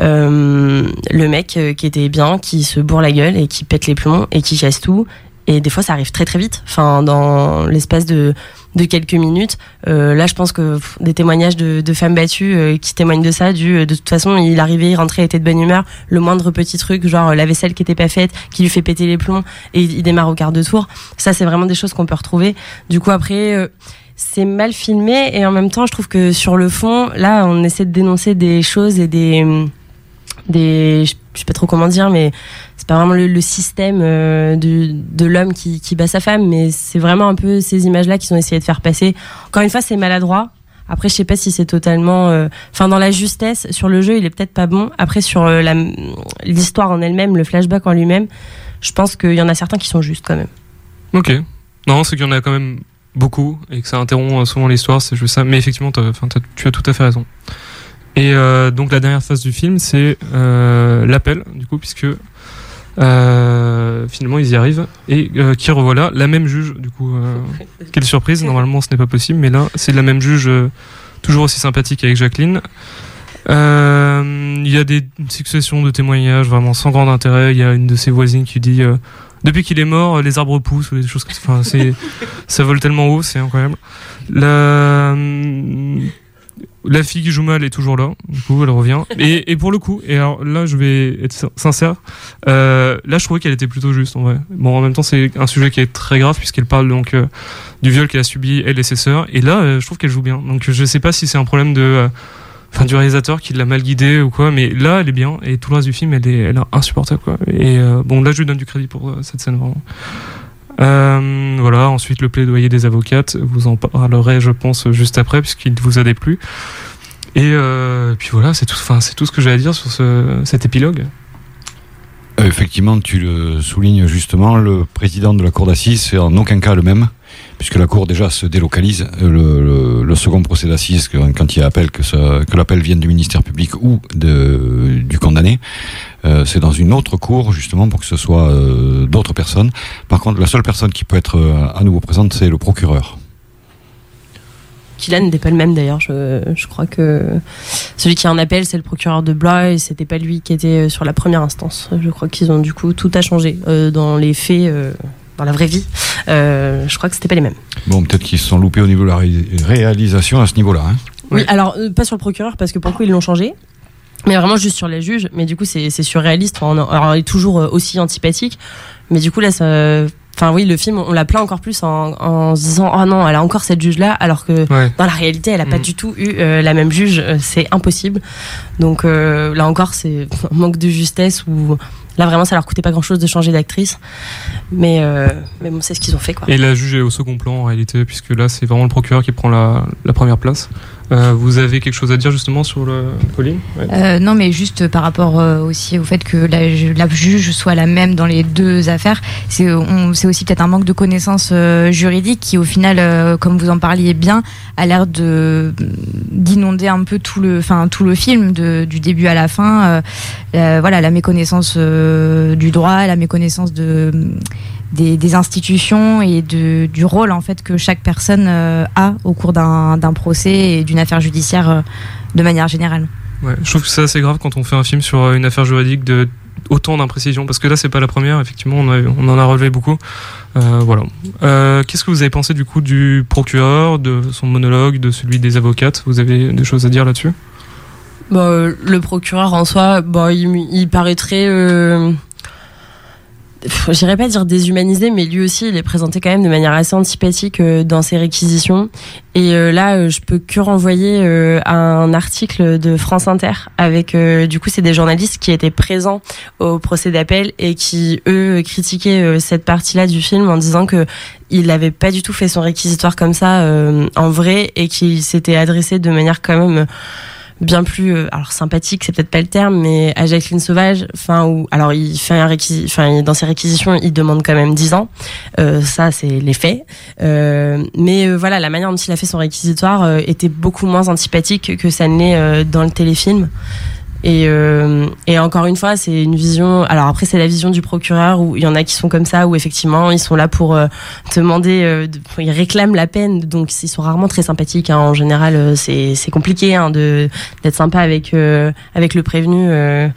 euh, le mec euh, qui était bien, qui se bourre la gueule et qui pète les plombs et qui casse tout. Et des fois ça arrive très très vite. Enfin, dans l'espace de de quelques minutes. Euh, là, je pense que des témoignages de, de femmes battues euh, qui témoignent de ça, du de toute façon, il arrivait, il rentrait, il était de bonne humeur. Le moindre petit truc, genre la vaisselle qui était pas faite, qui lui fait péter les plombs et il, il démarre au quart de tour. Ça, c'est vraiment des choses qu'on peut retrouver. Du coup, après. C'est mal filmé et en même temps je trouve que sur le fond là on essaie de dénoncer des choses et des des je sais pas trop comment dire mais c'est pas vraiment le, système euh, de, de l'homme qui, qui bat sa femme mais c'est vraiment un peu ces images là qu'ils ont essayé de faire passer. Encore une fois c'est maladroit. Après je sais pas si c'est totalement euh, enfin dans la justesse sur le jeu il est peut-être pas bon. Après sur euh, l'histoire en elle-même le flashback en lui-même je pense qu'il y en a certains qui sont justes quand même. Ok. Non, c'est qu'il y en a quand même beaucoup et que ça interrompt euh, souvent l'histoire, c'est juste ça. Mais effectivement, tu as tout à fait raison. Et euh, donc la dernière phase du film, c'est euh, l'appel, du coup, puisque euh, finalement ils y arrivent et qui revoilà la même juge, du coup. quelle surprise, normalement ce n'est pas possible, mais là c'est la même juge, toujours aussi sympathique avec Jacqueline. Il y a des une succession de témoignages vraiment sans grand intérêt. Il y a une de ses voisines qui dit depuis qu'il est mort, les arbres poussent ou des choses comme ça. Enfin, c'est ça vole tellement haut, c'est incroyable. La la fille qui joue mal est toujours là, du coup elle revient. Et, et pour le coup, et alors là je vais être sin- sincère, euh, là je trouvais qu'elle était plutôt juste en vrai. Bon en même temps c'est un sujet qui est très grave puisqu'elle parle donc euh, du viol qu'elle a subi elle et ses sœurs. Et là euh, je trouve qu'elle joue bien. Donc je sais pas si c'est un problème de, euh, enfin du réalisateur qui l'a mal guidée ou quoi, mais là elle est bien et tout le reste du film elle est, elle est insupportable quoi. Et euh, bon là je lui donne du crédit pour euh, cette scène vraiment. Euh, voilà, ensuite le plaidoyer des avocates, vous en parlerez je pense juste après puisqu'il vous a déplu. Et puis voilà, c'est tout, enfin, c'est tout ce que j'ai à dire sur ce, cet épilogue. Effectivement, tu le soulignes justement, le président de la cour d'assises, c'est en aucun cas le même, puisque la cour déjà se délocalise. Euh, Le, second procès d'assises, quand il y a appel, que, l'appel vienne du ministère public ou du condamné, euh, c'est dans une autre cour justement pour que ce soit euh, d'autres personnes. Par contre, la seule personne qui peut être à nouveau présente, c'est le procureur. qui là n'était pas le même d'ailleurs. Je, crois que celui qui a un appel, c'est le procureur de Blois et c'était pas lui qui était sur la première instance. Je crois qu'ils ont du coup tout a changé euh, dans les faits, dans la vraie vie. Euh, je crois que c'était pas les mêmes. Bon, peut-être qu'ils se sont loupés au niveau de la ré- réalisation à ce niveau-là. Hein. Oui, Ouais. alors euh, pas sur le procureur parce que pour le coup ils l'ont changé. Mais vraiment juste sur les juges. Mais du coup, c'est c'est surréaliste. On, alors, il est toujours euh, aussi antipathique. Mais du coup, là. Enfin, oui, le film, on l'a plaint encore plus en, en se disant Oh non, elle a encore cette juge-là. Alors que Ouais. dans la réalité, elle a pas Mm. du tout eu euh, la même juge. C'est impossible. Donc euh, là encore, c'est un manque de justesse ou. Là, vraiment, ça leur coûtait pas grand-chose de changer d'actrice. Mais, euh, mais bon, c'est ce qu'ils ont fait, quoi. Et la juge est au second plan en réalité, puisque là c'est vraiment le procureur qui prend la première place. Euh, vous avez quelque chose à dire justement sur le Pauline? Euh, non, mais juste par rapport euh, aussi au fait que la, ju- la juge soit la même dans les deux affaires, c'est aussi peut-être un manque de connaissances euh, juridiques qui, au final, euh, comme vous en parliez bien, a l'air de d'inonder un peu tout le, enfin tout le film de- du début à la fin. Voilà, la méconnaissance du droit, la méconnaissance de des, des institutions et de, du rôle en fait que chaque personne euh, a au cours d'un d'un procès et d'une affaire judiciaire euh, de manière générale. Ouais, je trouve que c'est assez grave quand on fait un film sur euh, une affaire juridique de autant d'imprécisions parce que là c'est pas la première effectivement on, a- on en a relevé beaucoup Euh, voilà Euh, qu'est-ce que vous avez pensé du coup du procureur de son monologue de celui des avocates? Vous avez des choses à dire là-dessus? Bon, euh, le procureur en soi, bon, il, il. Euh, J'irais pas dire déshumanisé, mais lui aussi, il est présenté quand même de manière assez antipathique euh, dans ses réquisitions. Et euh, là, euh, je peux que renvoyer à un article de France Inter avec, du coup, c'est des journalistes qui étaient présents au procès d'appel et qui, eux, critiquaient cette partie-là du film en disant que il n'avait pas du tout fait son réquisitoire comme ça en vrai et qu'il s'était adressé de manière quand même bien plus euh, alors sympathique c'est peut-être pas le terme mais à Jacqueline Sauvage enfin où alors il fait un enfin dans ses réquisitions il demande quand même 10 ans. Euh, ça c'est les faits. Euh, mais euh, voilà la manière dont il a fait son réquisitoire euh, était beaucoup moins antipathique que ça ne l'est dans le téléfilm et, euh, et encore une fois, c'est une vision. Alors après, c'est la vision du procureur où il y en a qui sont comme ça, où effectivement, ils sont là pour euh, demander. euh, ils réclament la peine, donc ils sont rarement très sympathiques. hein. En général, euh, c'est c'est compliqué hein, de d'être sympa avec euh, avec le prévenu euh,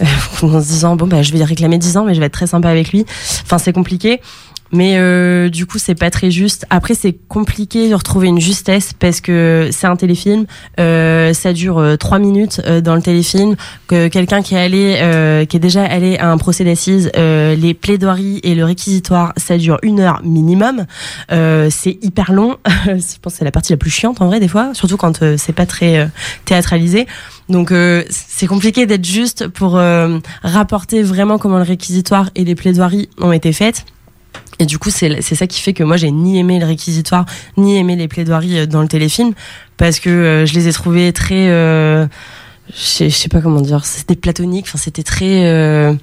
en se disant bon bah je vais réclamer 10 ans, mais je vais être très sympa avec lui. Enfin, c'est compliqué. Mais euh, du coup, c'est pas très juste. Après, c'est compliqué de retrouver une justesse parce que c'est un téléfilm. Euh, ça dure euh, trois minutes euh, dans le téléfilm. Que quelqu'un qui est allé, euh, qui est déjà allé à un procès d'assises, euh, les plaidoiries et le réquisitoire, ça dure une heure minimum. C'est hyper long. Je pense que c'est la partie la plus chiante en vrai des fois, surtout quand c'est pas très théâtralisé. Donc euh, c'est compliqué d'être juste pour rapporter vraiment comment le réquisitoire et les plaidoiries ont été faites. Et du coup, c'est ça qui fait que moi, j'ai ni aimé le réquisitoire, ni aimé les plaidoiries euh, dans le téléfilm, parce que euh, je les ai trouvées très... euh, je sais- pas comment dire, c'était platonique, enfin, c'était très... euh,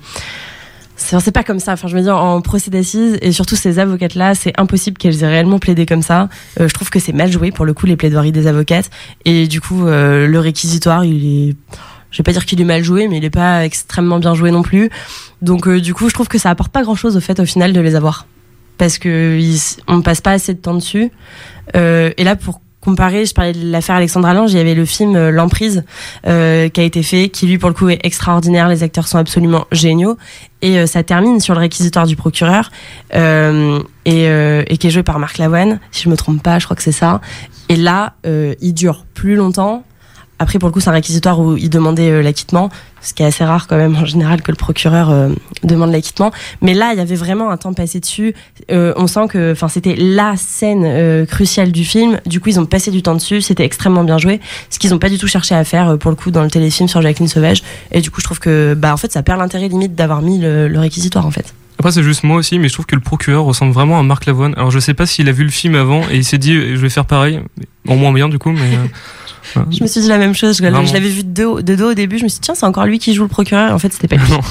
c'est pas comme ça. Enfin, je veux dire, en procès d'assises, et surtout ces avocates-là, c'est impossible qu'elles aient réellement plaidé comme ça. Je trouve que c'est mal joué, pour le coup, les plaidoiries des avocates. Et du coup, le réquisitoire, il est... Je vais pas dire qu'il est mal joué, mais il est pas extrêmement bien joué non plus. Donc, du coup, je trouve que ça apporte pas grand-chose, au fait, au final, de les avoir. Parce que ils, on passe pas assez de temps dessus. Euh, et là, pour comparer, je parlais de l'affaire Alexandra Lange, il y avait le film euh, L'Emprise euh, qui a été fait, qui lui pour le coup est extraordinaire, les acteurs sont absolument géniaux, et ça termine sur le réquisitoire du procureur, et, qui est joué par Marc Lavoine, si je me trompe pas, je crois que c'est ça. Et là, il dure plus longtemps. Après, pour le coup, c'est un réquisitoire où il demandait euh, l'acquittement, ce qui est assez rare quand même en général que le procureur euh, demande l'acquittement. Mais là, il y avait vraiment un temps passé dessus. Euh, on sent que, enfin, c'était la scène euh, cruciale du film. Du coup, ils ont passé du temps dessus. C'était extrêmement bien joué, ce qu'ils n'ont pas du tout cherché à faire pour le coup dans le téléfilm sur Jacqueline Sauvage. Et du coup, je trouve que, bah, en fait, ça perd l'intérêt limite d'avoir mis le, le réquisitoire en fait. Après, c'est juste moi aussi, mais je trouve que le procureur ressemble vraiment à Marc Lavoine. Alors, je sais pas s'il a vu le film avant et il s'est dit, je vais faire pareil. En moins bien, du coup, mais. euh. Je me suis dit la même chose. Je, Vraiment. je l'avais vu de dos, de dos au début. Je me suis dit tiens, c'est encore lui qui joue le procureur. En fait, c'était pas lui. Non.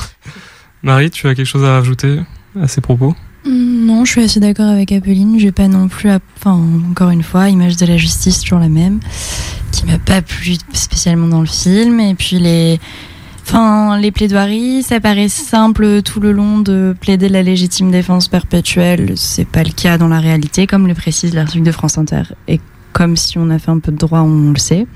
Marie, tu as quelque chose à rajouter à ces propos? Mm, Non, je suis assez d'accord avec Apolline. J'ai pas non plus, à- enfin, encore une fois, image de la justice toujours la même, qui m'a pas plu spécialement dans le film. Et puis les, enfin, les plaidoiries, ça paraît simple tout le long de plaider la légitime défense perpétuelle. C'est pas le cas dans la réalité, comme le précise l'article de France Inter. Et comme si on a fait un peu de droit, on le sait.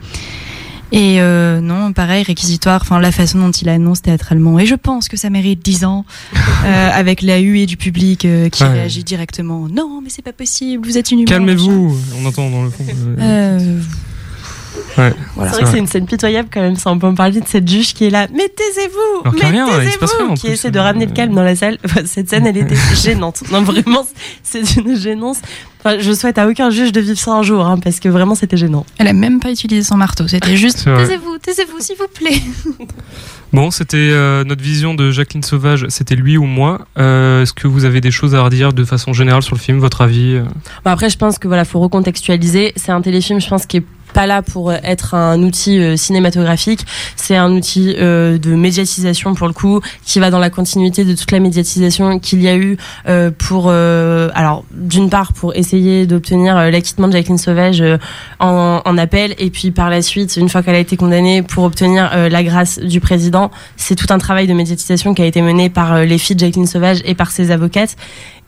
Et euh, non, pareil, réquisitoire, enfin la façon dont il annonce théâtralement. Et je pense que ça mérite 10 ans, euh, avec la huée du public euh, qui Ouais. réagit directement. Non, mais c'est pas possible, vous êtes inhumain. Calmez-vous, on entend dans le fond. Ouais. voilà. C'est vrai que c'est une scène pitoyable quand même. Ça, on peut en parler de cette juge qui est là. Mais taisez-vous Alors qu'il y a Mais rien, il se passe rien, en Qui plus. essaie de ramener le calme dans la salle. Enfin, cette scène, elle était gênante. Non, vraiment, c'est une gênance. Enfin, je souhaite à aucun juge de vivre ça un jour, hein, parce que vraiment, c'était gênant. Elle a même pas utilisé son marteau, c'était juste taisez-vous, taisez-vous, s'il vous plaît. Bon, c'était euh, notre vision de Jacqueline Sauvage, c'était lui ou moi. Euh, Est-ce que vous avez des choses à redire de façon générale sur le film, votre avis euh? Bon, après, je pense que voilà, faut recontextualiser. C'est un téléfilm, je pense, qui est pas là pour être un outil euh, cinématographique, c'est un outil euh, de médiatisation pour le coup, qui va dans la continuité de toute la médiatisation qu'il y a eu euh, pour, euh, alors d'une part pour essayer d'obtenir euh, l'acquittement de Jacqueline Sauvage euh, en, en appel, et puis par la suite, une fois qu'elle a été condamnée, pour obtenir euh, la grâce du président. C'est tout un travail de médiatisation qui a été mené par euh, les filles de Jacqueline Sauvage et par ses avocates.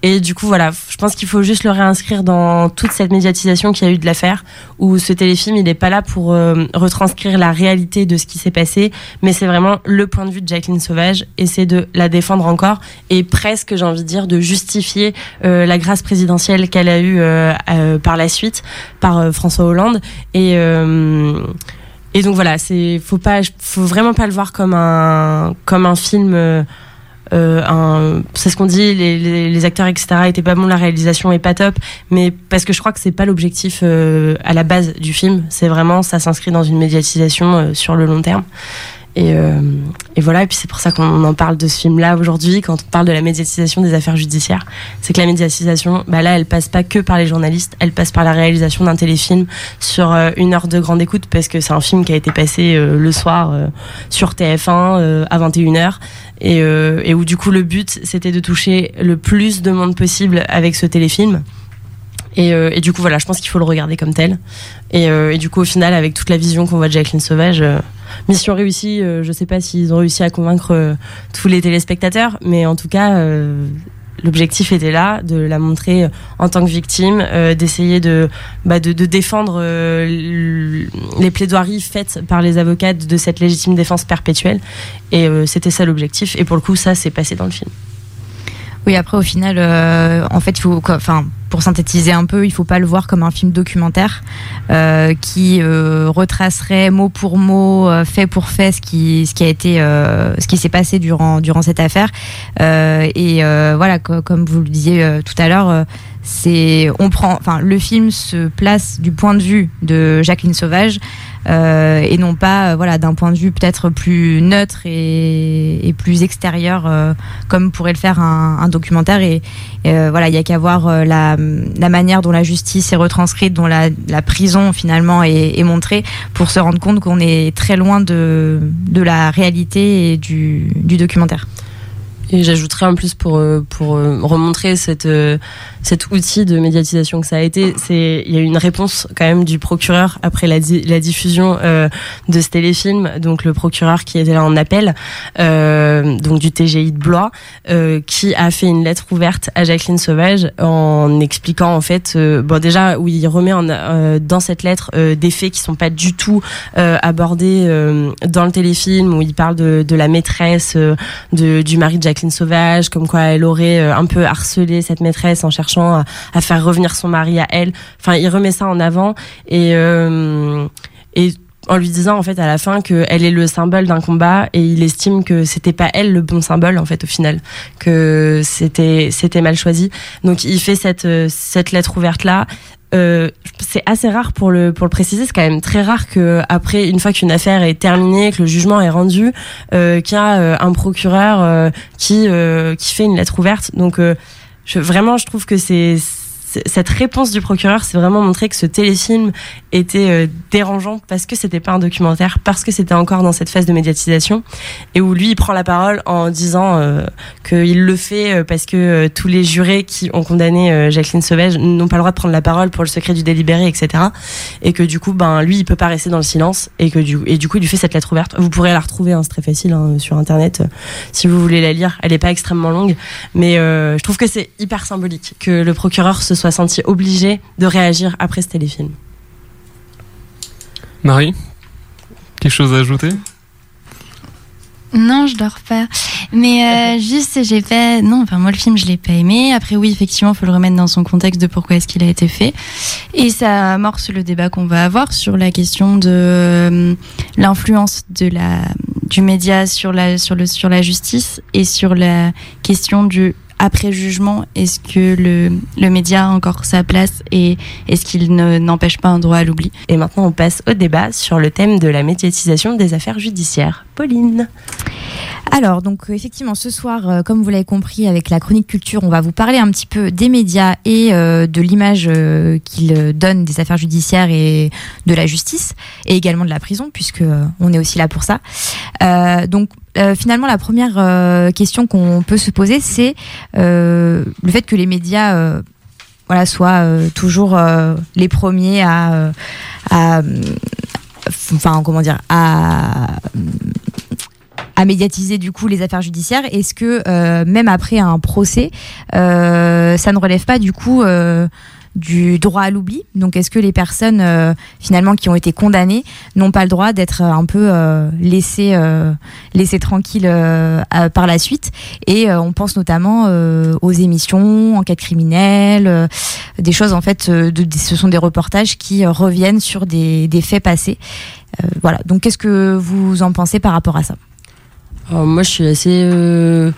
Et du coup, voilà, je pense qu'il faut juste le réinscrire dans toute cette médiatisation qu'il y a eu de l'affaire, où ce téléfilm, il n'est pas là pour euh, retranscrire la réalité de ce qui s'est passé, mais c'est vraiment le point de vue de Jacqueline Sauvage, et c'est de la défendre encore, et presque, j'ai envie de dire, de justifier euh, la grâce présidentielle qu'elle a eue euh, par la suite, par François Hollande. Et... et donc voilà, c'est faut pas, faut vraiment pas le voir comme un comme un film. Euh, c'est ce qu'on dit, les, les, les acteurs etc étaient pas bons, la réalisation est pas top, mais parce que je crois que c'est pas l'objectif euh, à la base du film. C'est vraiment ça s'inscrit dans une médiatisation euh, sur le long terme. Et, euh, et voilà, et puis c'est pour ça qu'on en parle de ce film-là aujourd'hui, quand on parle de la médiatisation des affaires judiciaires. C'est que la médiatisation, bah là, elle passe pas que par les journalistes, elle passe par la réalisation d'un téléfilm sur euh, une heure de grande écoute, parce que c'est un film qui a été passé euh, le soir euh, sur TF1 euh, à 21h, et, et où du coup le but c'était de toucher le plus de monde possible avec ce téléfilm. Et, euh, et du coup voilà, je pense qu'il faut le regarder comme tel. Et, euh, et du coup au final, avec toute la vision qu'on voit de Jacqueline Sauvage, euh, mission réussie. je sais pas s'ils ont réussi à convaincre tous les téléspectateurs, mais en tout cas. L'objectif était là, de la montrer en tant que victime, d'essayer de, bah, défendre les plaidoiries faites par les avocates de cette légitime défense perpétuelle. Et c'était ça l'objectif. Et pour le coup, ça s'est passé dans le film. Oui, après, au final, en fait, il faut, pour synthétiser un peu, il faut pas le voir comme un film documentaire euh, qui euh, retracerait mot pour mot, euh, fait pour fait, ce qui, ce qui a été, euh, ce qui s'est passé durant, durant cette affaire. Euh, et euh, voilà, co- comme vous le disiez tout à l'heure, c'est, on prend, enfin, le film se place du point de vue de Jacqueline Sauvage. Euh, et non pas euh, voilà d'un point de vue peut-être plus neutre et, et plus extérieur euh, comme pourrait le faire un, un documentaire. Et, et, voilà il y a qu'à voir la, la manière dont la justice est retranscrite dont la, la prison finalement est, est montrée pour se rendre compte qu'on est très loin de, de la réalité et du, du documentaire Et j'ajouterais en plus pour euh, pour euh, remontrer cette euh, cet outil de médiatisation que ça a été, c'est il y a eu une réponse quand même du procureur après la la diffusion euh, de ce téléfilm, donc le procureur qui était là en appel, euh, donc du TGI de Blois, euh, qui a fait une lettre ouverte à Jacqueline Sauvage en expliquant en fait, bon déjà où il remet en, dans cette lettre des faits qui sont pas du tout abordés dans le téléfilm où il parle de, de la maîtresse de, du mari de Jacqueline Sauvage, comme quoi elle aurait euh, un peu harcelé cette maîtresse en cherchant à, faire revenir son mari à elle. Enfin, il remet ça en avant et euh, en lui disant en fait à la fin qu'elle est le symbole d'un combat et il estime que c'était pas elle le bon symbole en fait au final que c'était c'était mal choisi donc il fait cette euh, cette lettre ouverte là euh, c'est assez rare pour le pour le préciser c'est quand même très rare que après une fois qu'une affaire est terminée que le jugement est rendu euh, qu'il y a euh, un procureur euh, qui euh, qui fait une lettre ouverte. Donc je, vraiment je trouve que c'est- cette réponse du procureur, c'est vraiment montrer que ce téléfilm était euh, dérangeant parce que c'était pas un documentaire, parce que c'était encore dans cette phase de médiatisation, et où lui il prend la parole en disant euh, qu'il le fait euh, parce que euh, tous les jurés qui ont condamné Jacqueline Sauvage n'ont pas le droit de prendre la parole pour le secret du délibéré, etc. Et que du coup, ben lui il peut pas rester dans le silence, et que du et du coup il fait cette lettre ouverte. Vous pourrez la retrouver, hein, c'est très facile hein, sur internet si vous voulez la lire. Elle est pas extrêmement longue, mais je trouve que c'est hyper symbolique que le procureur se soit senti obligé de réagir après ce téléfilm. Marie Quelque chose à ajouter? Non, je dors pas. Mais euh, juste, j'ai pas. Non, enfin, moi, le film, je l'ai pas aimé. Après, oui, effectivement, il faut le remettre dans son contexte de pourquoi est-ce qu'il a été fait. Et ça amorce le débat qu'on va avoir sur la question de euh, l'influence de la du média sur la sur le sur la justice et sur la question du après jugement, est-ce que le, le média a encore sa place et est-ce qu'il ne- n'empêche pas un droit à l'oubli? Et maintenant, on passe au débat sur le thème de la médiatisation des affaires judiciaires. Pauline. Alors, donc effectivement, ce soir, euh, comme vous l'avez compris, avec la chronique culture, on va vous parler un petit peu des médias et euh, de l'image euh, qu'ils donnent des affaires judiciaires et de la justice, et également de la prison, puisque euh, on est aussi là pour ça. Euh, donc, euh, finalement, la première euh, question qu'on peut se poser, c'est euh, le fait que les médias voilà, soient toujours les premiers à, enfin, comment dire, à médiatiser du coup les affaires judiciaires. Est-ce que même après un procès, ça ne relève pas du coup du droit à l'oubli Donc est-ce que les personnes euh, finalement qui ont été condamnées n'ont pas le droit d'être euh, un peu euh, laissées, tranquilles par la suite? Et on pense notamment aux émissions, enquêtes criminelles, des choses en fait, ce sont des reportages qui reviennent sur des, des faits passés. Voilà, donc qu'est-ce que vous en pensez par rapport à ça? Moi, je suis assez.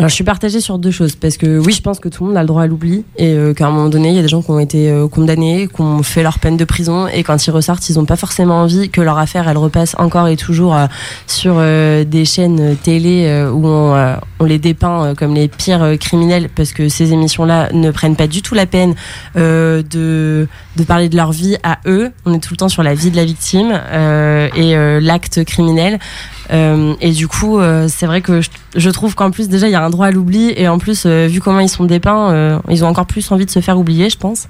Alors, je suis partagée sur deux choses. Parce que oui, je pense que tout le monde a le droit à l'oubli. Et euh, qu'à un moment donné, il y a des gens qui ont été euh, condamnés, qui ont fait leur peine de prison. Et quand ils ressortent, ils n'ont pas forcément envie que leur affaire, elle repasse encore et toujours euh, sur des chaînes télé où on, les dépeint comme les pires criminels. Parce que ces émissions-là ne prennent pas du tout la peine de, de parler de leur vie à eux. On est tout le temps sur la vie de la victime et l'acte criminel. Euh, et du coup, euh, c'est vrai que je, trouve qu'en plus, déjà, il y a un droit à l'oubli. Et en plus, euh, vu comment ils sont dépeints, ils ont encore plus envie de se faire oublier, je pense.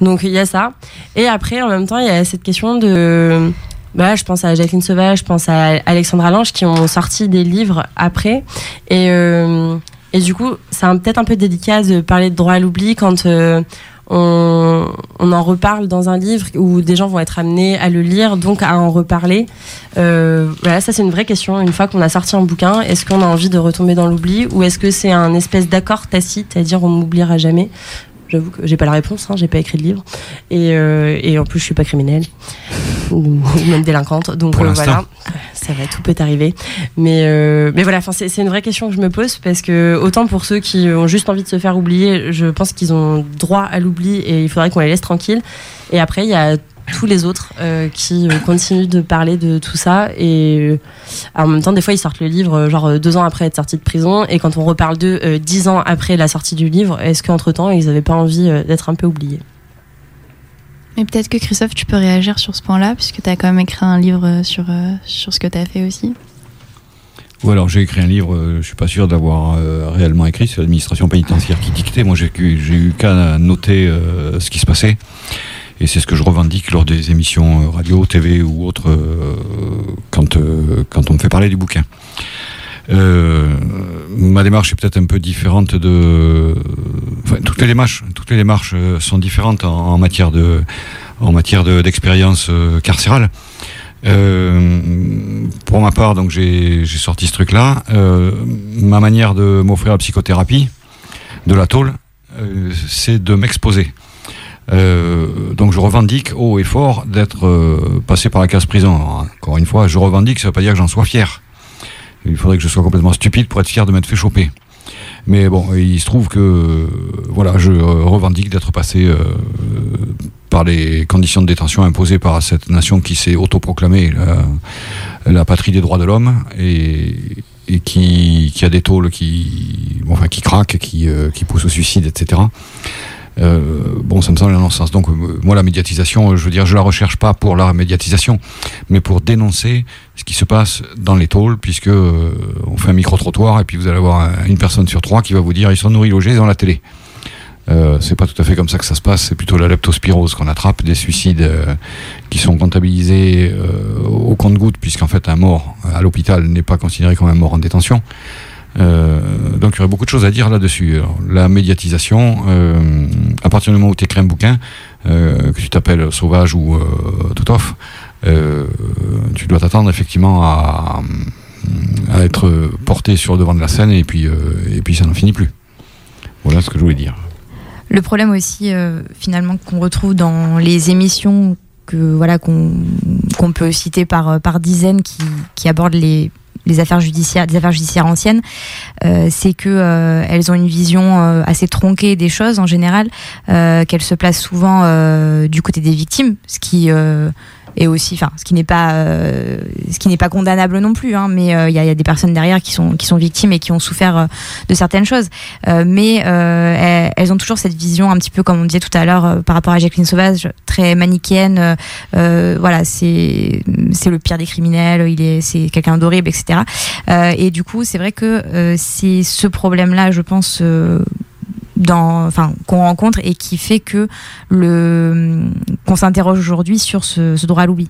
Donc, il y a ça. Et après, en même temps, il y a cette question de. Bah, je pense à Jacqueline Sauvage, je pense à Alexandra Lange qui ont sorti des livres après. Et, et du coup, c'est peut-être un peu délicat de parler de droit à l'oubli quand on, on en reparle dans un livre où des gens vont être amenés à le lire, donc à en reparler. Euh, voilà, ça c'est une vraie question. Une fois qu'on a sorti un bouquin, est-ce qu'on a envie de retomber dans l'oubli ou est-ce que c'est un espèce d'accord tacite à dire on m'oubliera jamais? J'avoue que j'ai pas la réponse, hein, j'ai pas écrit de livre et, euh, et en plus je suis pas criminelle ou même délinquante, donc Pour euh, voilà, ça va, tout peut arriver. Mais euh, mais voilà, c'est une vraie question que je me pose parce que autant pour ceux qui ont juste envie de se faire oublier, je pense qu'ils ont droit à l'oubli et il faudrait qu'on les laisse tranquilles. Et après il y a tous les autres euh, qui euh, continuent de parler de tout ça et euh, en même temps des fois ils sortent le livre genre deux ans après être sortis de prison et quand on reparle d'eux euh, dix ans après la sortie du livre est-ce qu'entre temps ils avaient pas envie euh, d'être un peu oubliés? Mais peut-être que Christophe, tu peux réagir sur ce point-là, puisque tu as quand même écrit un livre sur, euh, sur ce que tu as fait aussi. Ou alors j'ai écrit un livre, euh, je suis pas sûr d'avoir euh, réellement écrit, c'est l'administration pénitentiaire qui dictait. Moi j'ai eu, j'ai eu qu'à noter euh, ce qui se passait. Et c'est ce que je revendique lors des émissions euh, radio, TV ou autres, euh, quand, euh, quand on me fait parler du bouquin. Ma démarche est peut-être un peu différente de. Enfin, toutes les démarches, toutes les démarches sont différentes en, matière en matière de- d'expérience carcérale. Pour ma part, j'ai sorti ce truc-là. Ma manière de m'offrir la psychothérapie de la tôle, c'est de m'exposer. Revendique haut et fort d'être euh, passé par la case prison. Encore une fois, je revendique, ça veut pas dire que j'en sois fier. Il faudrait que je sois complètement stupide pour être fier de m'être fait choper. Mais bon, il se trouve que euh, voilà, je euh, revendique d'être passé par les conditions de détention imposées par cette nation qui s'est autoproclamée la, la patrie des droits de l'homme et, qui, a des tôles qui, enfin, qui craquent, qui poussent au suicide, etc. Euh, bon, ça me semble un non-sens. Donc, euh, moi, la médiatisation, je veux dire, je la recherche pas pour la médiatisation, mais pour dénoncer ce qui se passe dans les tôles, puisque euh, on fait un micro-trottoir et puis vous allez avoir un- une personne sur trois qui va vous dire ils sont nourris, logés dans la télé. Euh, c'est pas tout à fait comme ça que ça se passe, c'est plutôt la leptospirose qu'on attrape, des suicides euh, qui sont comptabilisés euh, au compte-goutte, puisqu'en fait un mort à l'hôpital n'est pas considéré comme un mort en détention. Euh, donc il y aurait beaucoup de choses à dire là-dessus. La médiatisation, euh, à partir du moment où tu écris un bouquin, euh, que tu t'appelles Sauvage ou Toutoff, euh, tu dois t'attendre effectivement à, être porté sur le devant de la scène et puis, et puis ça n'en finit plus. Voilà ce que je voulais dire. Le problème aussi, finalement, qu'on retrouve dans les émissions que voilà qu'on peut citer par dizaines qui abordent les les affaires judiciaires, des affaires judiciaires anciennes, c'est que elles ont une vision assez tronquée des choses en général, qu'elles se placent souvent du côté des victimes, ce qui et aussi, enfin, ce qui n'est pas, euh, ce qui n'est pas condamnable non plus, hein, mais euh, il y, a des personnes derrière qui sont qui sont victimes et qui ont souffert euh, de certaines choses. mais elles, ont toujours cette vision un petit peu comme on disait tout à l'heure par rapport à Jacqueline Sauvage, très manichéenne. voilà, c'est c'est le pire des criminels, il est c'est quelqu'un d'horrible, etc. et du coup, c'est vrai que c'est ce problème-là, je pense qu'on rencontre et qui fait que le, qu'on s'interroge aujourd'hui sur ce, droit à l'oubli.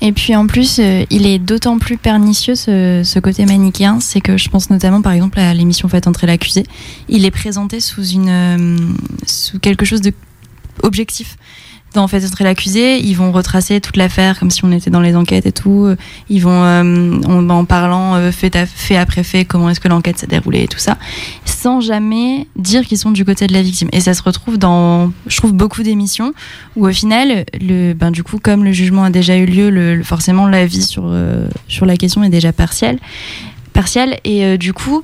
Et puis en plus, euh, il est d'autant plus pernicieux ce, côté manichéen, c'est que je pense notamment par exemple à l'émission Faites entrer l'accusé, il est présenté sous une euh, sous quelque chose de objectif dans fait entrer l'accusé, ils vont retracer toute l'affaire comme si on était dans les enquêtes et tout. Ils vont euh, en, parlant euh, fait, fait après fait comment est-ce que l'enquête s'est déroulée et tout ça, sans jamais dire qu'ils sont du côté de la victime. Et ça se retrouve dans, je trouve, beaucoup d'émissions où au final, le, ben du coup, comme le jugement a déjà eu lieu, le, forcément l'avis sur euh, sur la question est déjà partiel, partiel et du coup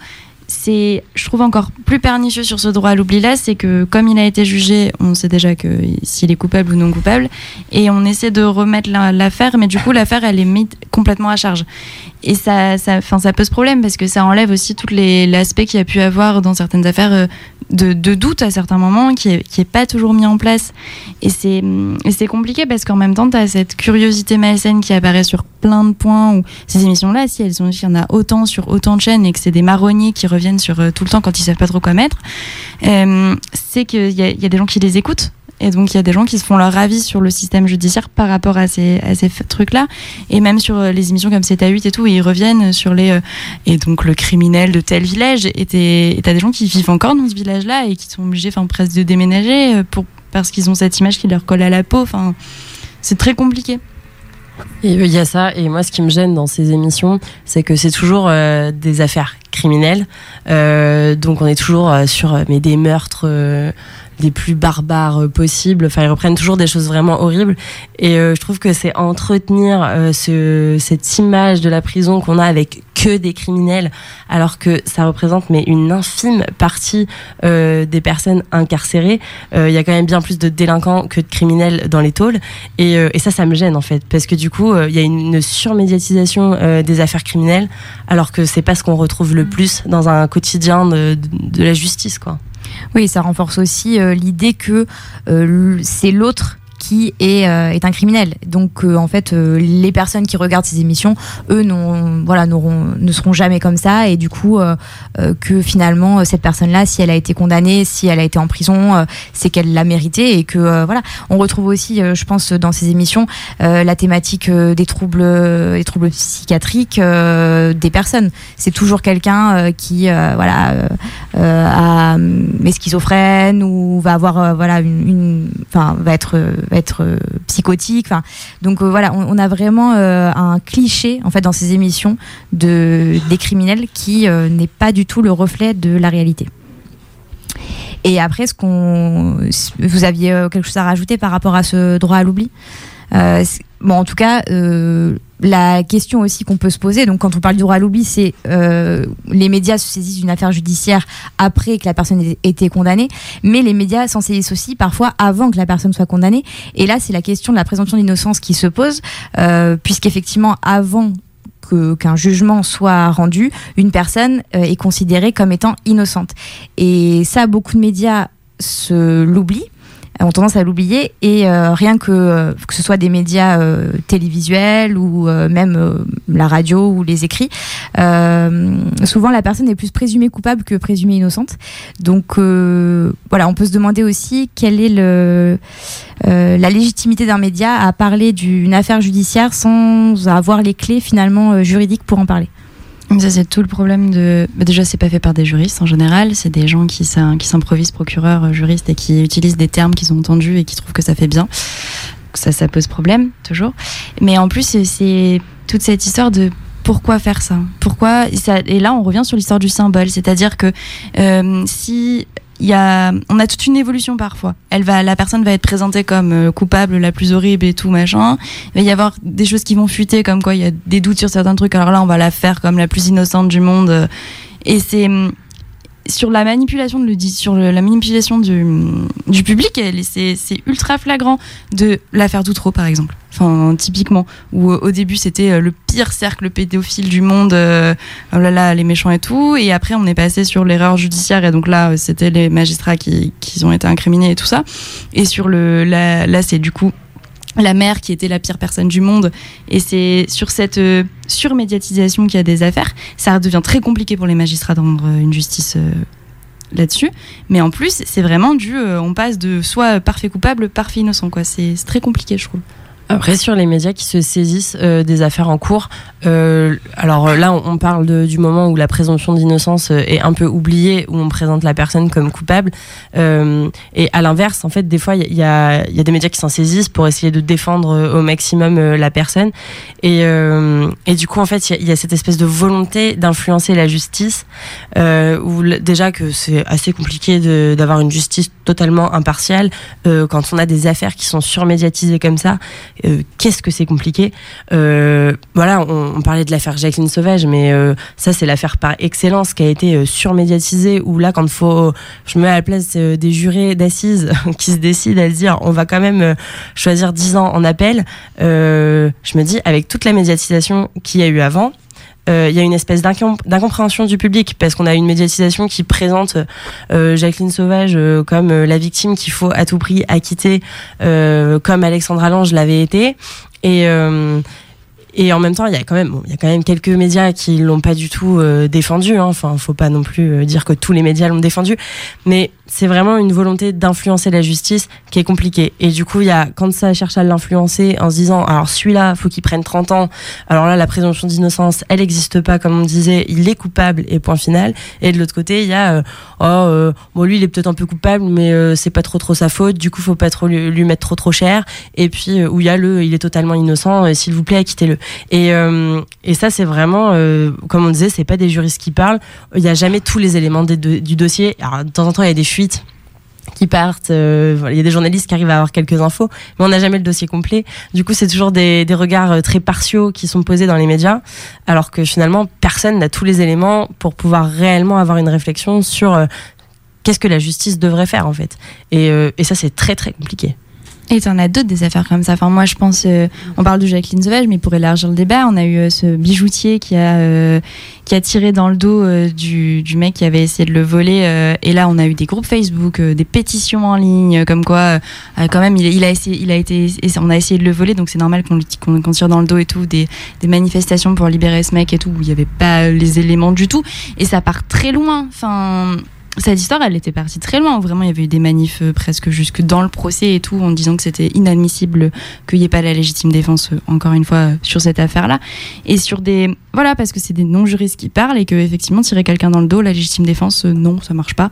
c'est, je trouve encore plus pernicieux sur ce droit à l'oubli là, c'est que comme il a été jugé, on sait déjà que s'il est coupable ou non coupable, et on essaie de remettre l'affaire, mais du coup l'affaire elle est mise complètement à charge. Et ça, ça, ça pose problème parce que ça enlève aussi tout l'aspect qu'il y a pu avoir dans certaines affaires euh, de, doute à certains moments qui n'est pas toujours mis en place. Et c'est compliqué parce qu'en même temps, tu as cette curiosité malsaine qui apparaît sur plein de points où ces émissions-là, si elles sont, il y en a autant sur autant de chaînes et que c'est des marronniers qui reviennent sur euh, tout le temps quand ils savent pas trop quoi mettre, euh, c'est qu'il y, y a des gens qui les écoutent et donc, il y a des gens qui se font leur avis sur le système judiciaire par rapport à ces, à ces trucs-là. Et même sur euh, les émissions comme C'est à 8 et tout, ils reviennent sur les. Euh, et donc, le criminel de tel village. Et t'as des gens qui vivent encore dans ce village-là et qui sont obligés, enfin, presque de déménager euh, pour, parce qu'ils ont cette image qui leur colle à la peau. Enfin, c'est très compliqué. Il y a ça, et moi ce qui me gêne dans ces émissions, c'est que c'est toujours des affaires criminelles. donc on est toujours sur mais des meurtres les plus barbares possibles. Enfin, ils reprennent toujours des choses vraiment horribles. Et euh, je trouve que c'est entretenir euh, ce, cette image de la prison qu'on a avec que des criminels, alors que ça représente mais une infime partie euh, des personnes incarcérées. Il y a quand même bien plus de délinquants que de criminels dans les tôles. Et, et ça, ça me gêne en fait, parce que du coup, il y a une, surmédiatisation des affaires criminelles, alors que c'est pas ce qu'on retrouve le plus dans un quotidien de, de la justice, quoi. Oui, ça renforce aussi euh, l'idée que euh, c'est l'autre qui est, euh, est un criminel. Donc euh, en fait, euh, les personnes qui regardent ces émissions, eux, voilà, ne seront jamais comme ça. Et du coup, que finalement, cette personne-là, si elle a été condamnée, si elle a été en prison, c'est qu'elle l'a mérité. Et que voilà, on retrouve aussi, je pense, dans ces émissions, la thématique des troubles, des troubles psychiatriques des personnes. C'est toujours quelqu'un qui, voilà, a, est schizophrène ou va avoir, voilà, une, enfin, va être être euh, psychotique. Enfin, donc euh, voilà, on, a vraiment euh, un cliché en fait dans ces émissions de des criminels qui n'est pas du tout le reflet de la réalité. Et après, ce qu'on, vous aviez quelque chose à rajouter par rapport à ce droit à l'oubli? Bon, en tout cas, la question aussi qu'on peut se poser, donc quand on parle du droit à l'oubli, c'est euh, les médias se saisissent d'une affaire judiciaire après que la personne ait été condamnée, mais les médias s'en saisissent aussi parfois avant que la personne soit condamnée. Et là, c'est la question de la présomption d'innocence qui se pose, euh, puisqu'effectivement, avant qu'un jugement soit rendu, une personne euh, est considérée comme étant innocente. Et ça, beaucoup de médias se l'oublient ont tendance à l'oublier et euh, rien que euh, que ce soit des médias euh, télévisuels ou même la radio ou les écrits, souvent la personne est plus présumée coupable que présumée innocente. Donc voilà, on peut se demander aussi quelle est la légitimité d'un média à parler d'une affaire judiciaire sans avoir les clés finalement juridiques pour en parler. Ça, c'est tout le problème de. Bah, déjà, c'est pas fait par des juristes en général. C'est des gens qui, s'improvisent procureurs, euh, juristes et qui utilisent des termes qu'ils ont entendus et qui trouvent que ça fait bien. Ça, ça pose problème, toujours. Mais en plus, c'est toute cette histoire de pourquoi faire ça? Pourquoi Et là, on revient sur l'histoire du symbole. C'est-à-dire que euh, si y a, on a toute une évolution parfois. Elle va, la personne va être présentée comme euh, coupable, la plus horrible et tout machin. Il va y avoir des choses qui vont fuiter, comme quoi il y a des doutes sur certains trucs. Alors là, on va la faire comme la plus innocente du monde. Et c'est hum, sur la manipulation de du, public, c'est ultra flagrant de l'affaire Doutreau par exemple. Enfin, typiquement, où euh, au début c'était euh, le pire cercle pédophile du monde, euh, oh là là, les méchants et tout, et après on est passé sur l'erreur judiciaire, et donc là c'était les magistrats qui, ont été incriminés et tout ça. Et sur le, là c'est du coup la mère qui était la pire personne du monde, et c'est sur cette euh, surmédiatisation qu'il y a des affaires, ça devient très compliqué pour les magistrats de rendre euh, une justice euh, là-dessus. Mais en plus, c'est vraiment du, on passe de soit parfait coupable, parfait innocent, quoi. C'est très compliqué, je trouve. Après, sur les médias qui se saisissent euh, des affaires en cours, euh, alors euh, là, on, parle du moment où la présomption d'innocence euh, est un peu oubliée, où on présente la personne comme coupable. Euh, et à l'inverse, en fait, des fois, il y, a- des médias qui s'en saisissent pour essayer de défendre au maximum la personne. Et, du coup, en fait, il y y, a cette espèce de volonté d'influencer la justice, où déjà que c'est assez compliqué d'avoir une justice totalement impartiale euh, quand on a des affaires qui sont surmédiatisées comme ça. Euh, qu'est-ce que c'est compliqué. Euh, voilà, on, parlait de l'affaire Jacqueline Sauvage, mais euh, ça c'est l'affaire par excellence qui a été euh, surmédiatisée. Où là, quand faut, je me mets à la place des jurés d'assises qui se décident à se dire, on va quand même choisir 10 ans en appel. je me dis, avec toute la médiatisation qu'il y a eu avant. Euh, Il y a une espèce d'incom- d'incompréhension du public parce qu'on a une médiatisation qui présente euh, Jacqueline Sauvage euh, comme la victime qu'il faut à tout prix acquitter comme Alexandra Lange l'avait été. Et, et en même temps, il y a quand même, bon, il y a quand même quelques médias qui l'ont pas du tout euh, défendu. Hein. Enfin, faut pas non plus euh, dire que tous les médias l'ont défendu. Mais c'est vraiment une volonté d'influencer la justice qui est compliquée. Et du coup, il y a quand ça cherche à l'influencer en se disant, alors celui-là, faut qu'il prenne 30 ans. Alors là, la présomption d'innocence, elle n'existe pas, comme on disait. Il est coupable et point final. Et de l'autre côté, il y a, euh, oh, euh, bon, lui, il est peut-être un peu coupable, mais euh, c'est pas trop trop sa faute. Du coup, faut pas trop lui, mettre trop trop cher. Et puis euh, où il y a le, il est totalement innocent. S'il vous plaît, acquittez-le. Et, euh, et ça, c'est vraiment, euh, comme on disait, c'est pas des juristes qui parlent. Il n'y a jamais tous les éléments du dossier. De temps en temps, il y a des fuites qui partent. euh, Il y a des journalistes qui arrivent à avoir quelques infos, mais on n'a jamais le dossier complet. Du coup, c'est toujours des, regards très partiaux qui sont posés dans les médias, alors que finalement, personne n'a tous les éléments pour pouvoir réellement avoir une réflexion sur qu'est-ce que la justice devrait faire en fait. Et ça, c'est très très compliqué. Et t'en as d'autres des affaires comme ça. Enfin, moi, je pense, euh, on parle de Jacqueline Sauvage, mais pour élargir le débat, on a eu euh, ce bijoutier qui a euh, qui a tiré dans le dos du, du mec qui avait essayé de le voler. et là, on a eu des groupes Facebook, des pétitions en ligne, comme quoi, quand même, il, a essayé, il a été, on a essayé de le voler, donc c'est normal qu'on qu'on tire dans le dos et tout. Des, des manifestations pour libérer ce mec et tout, où il y avait pas les éléments du tout. Et ça part très loin. Enfin cette histoire, elle était partie très loin. Vraiment, il y avait eu des manifs euh, presque jusque dans le procès et tout, en disant que c'était inadmissible qu'il n'y ait pas la légitime défense, euh, encore une fois, euh, sur cette affaire-là. Et sur des. Voilà, parce que c'est des non-juristes qui parlent et que, effectivement, tirer quelqu'un dans le dos, la légitime défense, non, ça marche pas.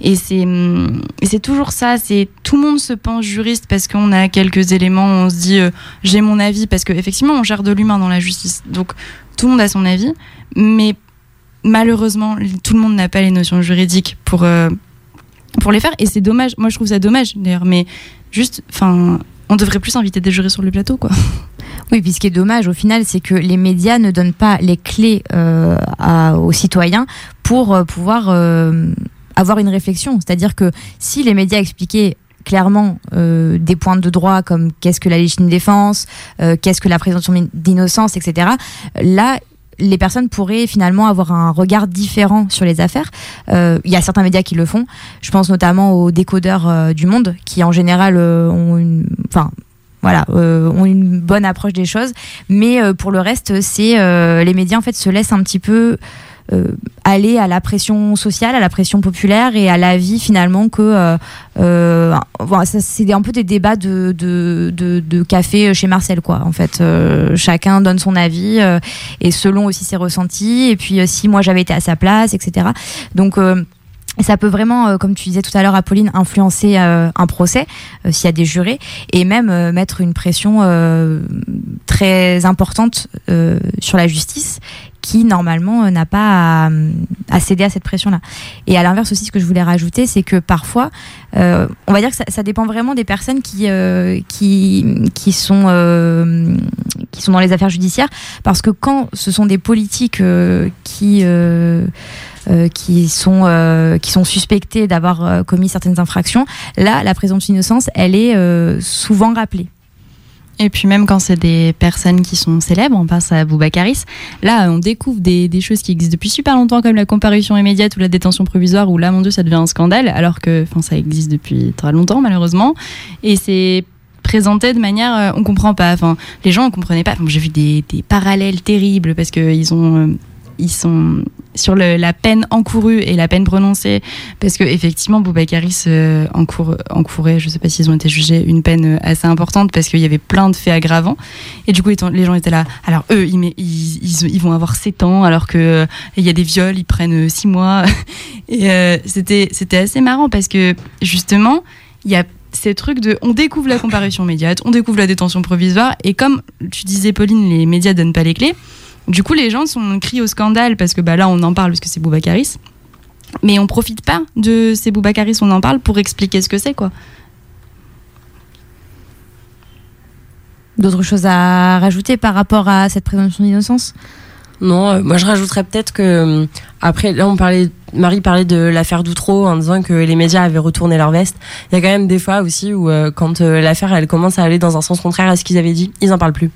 Et c'est hum, c'est toujours ça. C'est tout le monde se pense juriste parce qu'on a quelques éléments, on se dit, j'ai mon avis, parce qu'effectivement, on gère de l'humain dans la justice. Donc, tout le monde a son avis, mais malheureusement, tout le monde n'a pas les notions juridiques pour, euh, pour les faire. Et c'est dommage. Moi, je trouve ça dommage, d'ailleurs. Mais juste, enfin, on devrait plus inviter des jurés sur le plateau, quoi. Oui, puis ce qui est dommage au final, c'est que les médias ne donnent pas les clés euh, aux citoyens pour euh, pouvoir avoir une réflexion. C'est-à-dire que si les médias expliquaient clairement des points de droit comme qu'est-ce que la légitime défense, qu'est-ce que la présomption d'innocence, etc., là, les personnes pourraient finalement avoir un regard différent sur les affaires. Euh, Il y a certains médias qui le font. Je pense notamment aux décodeurs euh, du monde qui en général euh, ont une... Voilà, euh, ont une bonne approche des choses. Mais euh, pour le reste, c'est euh, les médias en fait se laissent un petit peu euh, aller à la pression sociale, à la pression populaire et à l'avis finalement que euh, euh, c'est un peu des débats de, café chez Marcel quoi. En fait, Euh, chacun donne son avis euh, et selon aussi ses ressentis. Et puis euh, si moi j'avais été à sa place, etc. Donc euh, ça peut vraiment, euh, comme tu disais tout à l'heure, Apolline, influencer euh, un procès euh, s'il y a des jurés et même euh, mettre une pression euh, très importante euh, sur la justice qui normalement n'a pas à, à, céder à cette pression-là. Et à l'inverse aussi, ce que je voulais rajouter, c'est que parfois, on va dire que ça, ça, dépend vraiment des personnes qui qui qui sont qui sont dans les affaires judiciaires, parce que quand ce sont des politiques qui euh, qui sont euh, qui sont suspectés d'avoir euh, commis certaines infractions, là, la présomption d'innocence, elle est souvent rappelée. Et puis même quand c'est des personnes qui sont célèbres, on passe à Boubacaris, là on découvre des, choses qui existent depuis super longtemps comme la comparution immédiate ou la détention provisoire où là mon dieu ça devient un scandale alors que ça existe depuis très longtemps malheureusement. Et c'est présenté de manière on comprend pas. Enfin les gens ne comprenaient pas. Enfin, j'ai vu des, des, parallèles terribles parce que ils ont ils sont sur la peine encourue et la peine prononcée, parce que effectivement, Boubacaris euh, encour, encourait, je sais pas s'ils ont été jugés, une peine assez importante parce qu'il y avait plein de faits aggravants. Et du coup, les gens étaient là. Alors eux, ils, vont avoir 7 ans, alors que euh, y a des viols, ils prennent 6 mois. et euh, c'était c'était assez marrant parce que justement, il y a ces trucs de on découvre la comparution immédiate, on découvre la détention provisoire, et comme tu disais, Pauline, les médias donnent pas les clés. Du coup, les gens sont criés au scandale parce que bah, là, on en parle parce que c'est Boubacaris. Mais on profite pas de ces Boubacaris, on en parle pour expliquer ce que c'est, quoi. D'autres choses à rajouter par rapport à cette présomption d'innocence? Non, euh, moi je rajouterais peut-être que euh, après là on parlait Marie parlait de l'affaire d'Outreau en disant que les médias avaient retourné leur veste. Il y a quand même des fois aussi où euh, quand l'affaire elle commence à aller dans un sens contraire à ce qu'ils avaient dit, ils en parlent plus.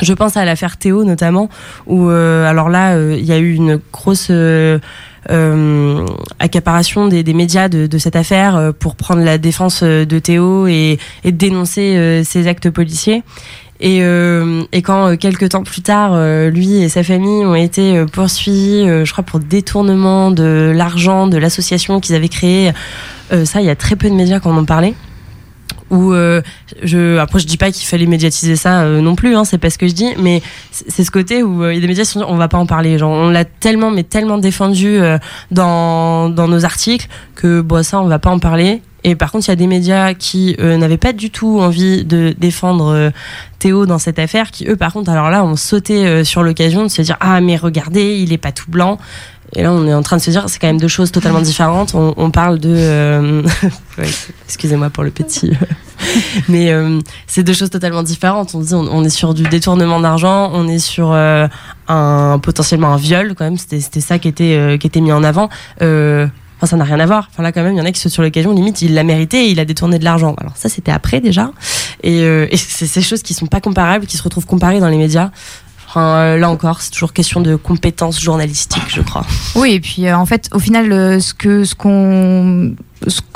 Je pense à l'affaire Théo notamment, où euh, alors là, euh, il y a eu une grosse euh, accaparation des, des médias de, de, cette affaire pour prendre la défense de Théo et, et dénoncer ses actes policiers. Et, et, quand quelques temps plus tard, lui et sa famille ont été poursuivis, je crois pour détournement de l'argent de l'association qu'ils avaient créée, ça, il y a très peu de médias qui en ont parlé où euh, je après je dis pas qu'il fallait médiatiser ça euh, non plus hein, c'est pas ce que je dis mais c'est ce côté où euh, il y a des médias qui sont on va pas en parler genre on l'a tellement mais tellement défendu dans dans nos articles que bon ça on va pas en parler et par contre, il y a des médias qui n'avaient pas du tout envie de défendre Théo dans cette affaire, qui eux, par contre, alors là, ont sauté sur l'occasion de se dire ah mais regardez, il est pas tout blanc. Et là, on est en train de se dire, c'est quand même deux choses totalement différentes. On, parle de, euh... excusez-moi pour le petit, mais euh, c'est deux choses totalement différentes. On dit, on, est sur du détournement d'argent, on est sur euh, un potentiellement un viol quand même. C'était ça qui était qui était mis en avant. Enfin, ça n'a rien à voir. Enfin, là, quand même, il y en a qui sur l'occasion, limite, il l'a mérité et il a détourné de l'argent. Alors, ça, c'était après déjà. Et, et c'est ces choses qui sont pas comparables, qui se retrouvent comparées dans les médias. Euh, là encore, c'est toujours question de compétences journalistiques, je crois. Oui, et puis euh, en fait, au final, euh,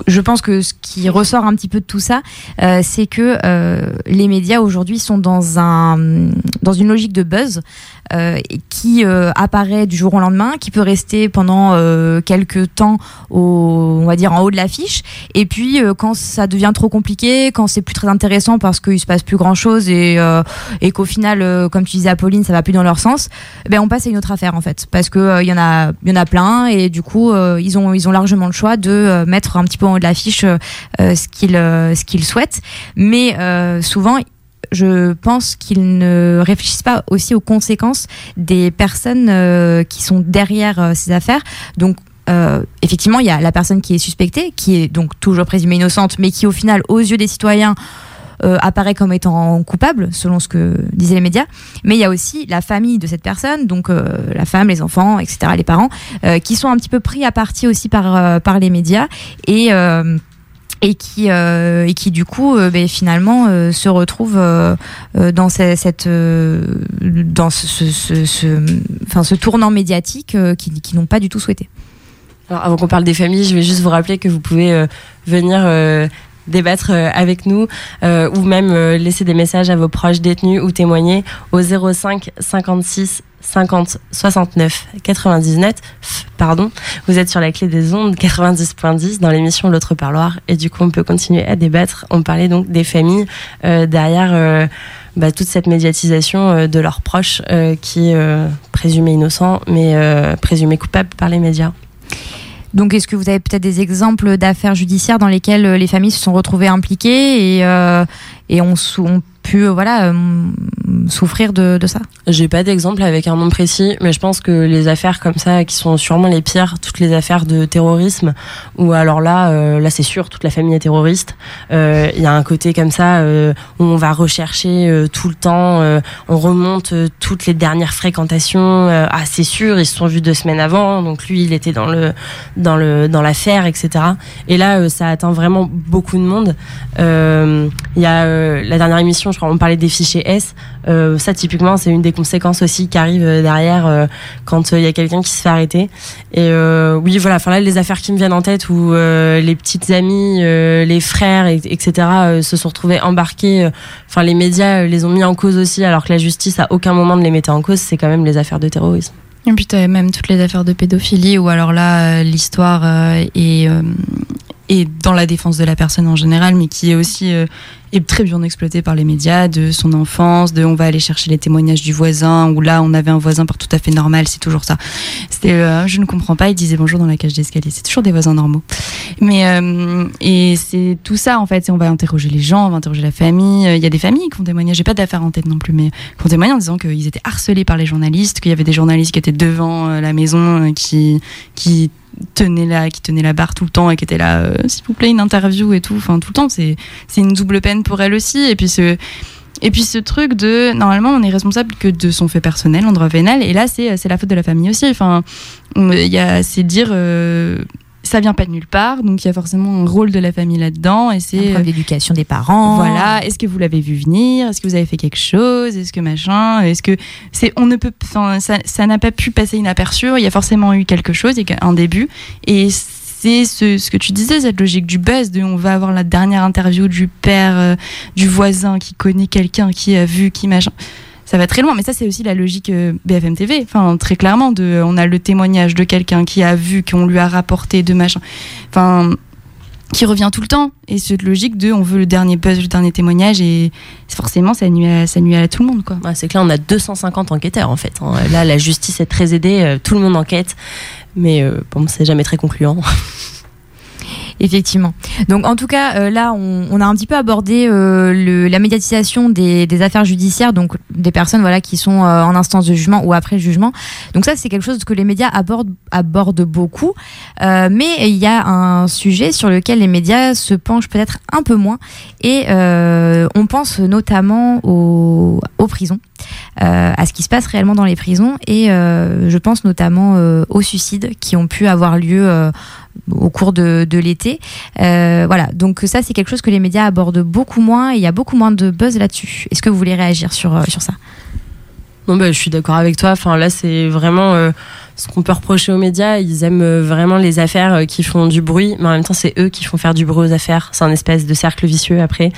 je pense que ce qui ressort un petit peu de tout ça, c'est que les médias aujourd'hui sont dans une logique de buzz euh, qui apparaît du jour au lendemain, qui peut rester pendant quelques temps au, on va dire en haut de l'affiche, et puis quand ça devient trop compliqué, quand c'est plus très intéressant parce qu'il se passe plus grand chose et et qu'au final, comme tu disais Apolline, ça va plus dans leur sens, ben on passe à une autre affaire en fait, parce que il y en a il y en a plein et du coup ils ont ils ont largement le choix de mettre un petit peu en haut de l'affiche euh, euh, ce qu'ils euh, ce qu'ils souhaitent. Mais souvent, je pense qu'ils ne réfléchissent pas aussi aux conséquences des personnes qui sont derrière ces affaires. Donc, effectivement, il y a la personne qui est suspectée, qui est donc toujours présumée innocente, mais qui, au final, aux yeux des citoyens, euh, apparaît comme étant coupable, selon ce que disaient les médias. Mais il y a aussi la famille de cette personne, donc euh, la femme, les enfants, etc., les parents, euh, qui sont un petit peu pris à partie aussi par, par les médias et et qui et qui du coup ben, finalement se retrouvent dans cette, dans ce, ce, tournant médiatique qui, qui n'ont pas du tout souhaité. Avant qu'on parle des familles, je vais juste vous rappeler que vous pouvez venir débattre euh, avec nous euh, ou même euh, laisser des messages à vos proches détenus ou témoigner au 05 56 50 69 99 pardon. Vous êtes sur la clé des ondes 90.10 dans l'émission l'autre parloir. Et du coup on peut continuer à débattre. On parlait donc des familles derrière bah, toute cette médiatisation de leurs proches qui est présumés innocents mais présumés coupables par les médias donc, est-ce que vous avez peut-être des exemples d'affaires judiciaires dans lesquelles euh, les familles se sont retrouvées impliquées et, euh, et ont, pu euh, voilà, souffrir de, de ça J'ai pas d'exemple avec un nom précis, mais je pense que les affaires comme ça, qui sont sûrement les pires, toutes les affaires de terrorisme, ou alors là, euh, là c'est sûr, toute la famille est terroriste. Euh, Il y a un côté comme ça euh, où on va rechercher euh, tout le temps, euh, on remonte euh, toutes les dernières fréquentations. euh, ah c'est sûr, ils se sont vus deux semaines avant, donc lui il était dans le dans le dans l'affaire, etc. Et là, euh, ça atteint vraiment beaucoup de monde. Euh, Il y a euh, la dernière émission, je crois, on parlait des fichiers S. Euh, ça, typiquement, c'est une des conséquences aussi qui arrive euh, derrière euh, quand il y a quelqu'un qui se fait arrêter. Et oui, voilà. Enfin là, les affaires qui me viennent en tête où les petites amies, les frères, et- etc. se sont retrouvés embarqués. Enfin, les médias les ont mis en cause aussi, alors que la justice à aucun moment ne les mettait en cause. C'est quand même les affaires de terrorisme. Et puis t'avais même toutes les affaires de pédophilie où alors là l'histoire est, dans la défense de la personne en général, mais qui est aussi très bien exploitée par les médias de son enfance, de on va aller chercher les témoignages du voisin où là on avait un voisin par tout à fait normal, c'est toujours ça. C'était euh, je ne comprends pas, il disait bonjour dans la cage d'escalier, c'est toujours des voisins normaux. Mais euh, et c'est tout ça en fait, on va interroger les gens, on va interroger la famille. Il y a des familles qui ont témoigné, j'ai pas d'affaires en tête non plus, mais qui ont témoigné en disant qu'ils étaient harcelés par les journalistes, qu'il y avait des journalistes qui étaient devant euh, la maison, euh, qui qui tenaient la qui tenaient la barre tout le temps et qui étaient là, euh, s'il vous plaît une interview et tout, enfin tout le temps. C'est c'est une double peine pour elle aussi. Et puis ce et puis ce truc de normalement on est responsable que de son fait personnel en droit pénal. Et là c'est la faute de la famille aussi. Enfin il y a c'est dire euh, ça vient pas de nulle part, donc il y a forcément un rôle de la famille là-dedans. Et c'est problème d'éducation des parents. voilà, est-ce que vous l'avez vu venir? Est-ce que vous avez fait quelque chose? Est-ce que machin? Est-ce que c'est on ne peut ça ça n'a pas pu passer inaperçu, il y a forcément eu quelque chose, il y a un début. Et c'est ce, que tu disais, cette logique du buzz, de on va avoir la dernière interview du père, euh, du voisin qui connaît quelqu'un, qui a vu, qui machin. Ça va très loin, mais ça c'est aussi la logique euh, BFM TV. Enfin, très clairement, de, on a le témoignage de quelqu'un qui a vu, qu'on lui a rapporté de machin. Enfin, qui revient tout le temps. Et cette logique de on veut le dernier buzz, le dernier témoignage, et forcément ça nuit à, ça nuit à tout le monde. Quoi. C'est que là, on a 250 enquêteurs en fait. hein. Là, la justice est très aidée, euh, tout le monde enquête, mais euh, bon, c'est jamais très concluant. Effectivement. Donc en tout cas, euh, là, on, a un petit peu abordé euh, la médiatisation des, affaires judiciaires, donc des personnes voilà qui sont euh, en instance de jugement ou après jugement. Donc ça, c'est quelque chose que les médias abordent, beaucoup. Mais il y a un sujet sur lequel les médias se penchent peut-être un peu moins, et on pense notamment aux, prisons, à ce qui se passe réellement dans les prisons, et je pense notamment aux suicides qui ont pu avoir lieu. Au cours de, de l'été. Euh, voilà, donc ça c'est quelque chose que les médias abordent beaucoup moins et il y a beaucoup moins de buzz là-dessus. Est-ce que vous voulez réagir sur, euh, sur ça? Non, bah, je suis d'accord avec toi. Enfin, là, c'est vraiment euh, ce qu'on peut reprocher aux médias. Ils aiment vraiment les affaires qui font du bruit, mais en même temps, c'est eux qui font faire du bruit aux affaires. C'est un espèce de cercle vicieux après.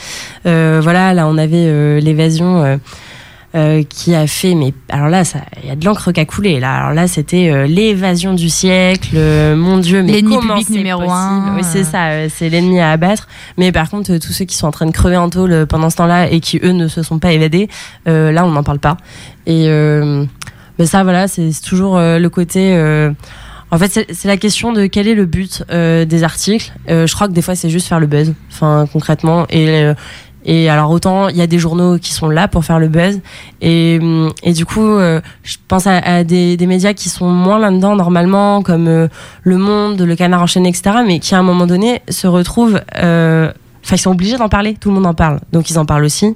Voilà, là, on avait l'évasion. Euh, qui a fait mais alors là il y a de l'encre qui a coulé là alors là c'était euh, l'évasion du siècle euh, mon dieu mais L'ennemi public c'est numéro possible un, oui c'est ça c'est l'ennemi à abattre mais par contre tous ceux qui sont en train de crever en tôle pendant ce temps-là et qui eux ne se sont pas évadés là on n'en parle pas et mais ça voilà c'est toujours le côté en fait, c'est c'est la question de quel est le but euh, des articles. Euh, je crois que des fois, c'est juste faire le buzz, enfin concrètement. Et euh, et alors autant il y a des journaux qui sont là pour faire le buzz. Et, hum, et du coup euh, je pense à, des, médias qui sont moins là-dedans normalement comme euh, Le Monde, Le Canard enchaîné etc mais qui à un moment donné se retrouvent euh, enfin ils sont obligés d'en parler. Tout le monde en parle. Donc ils en parlent aussi.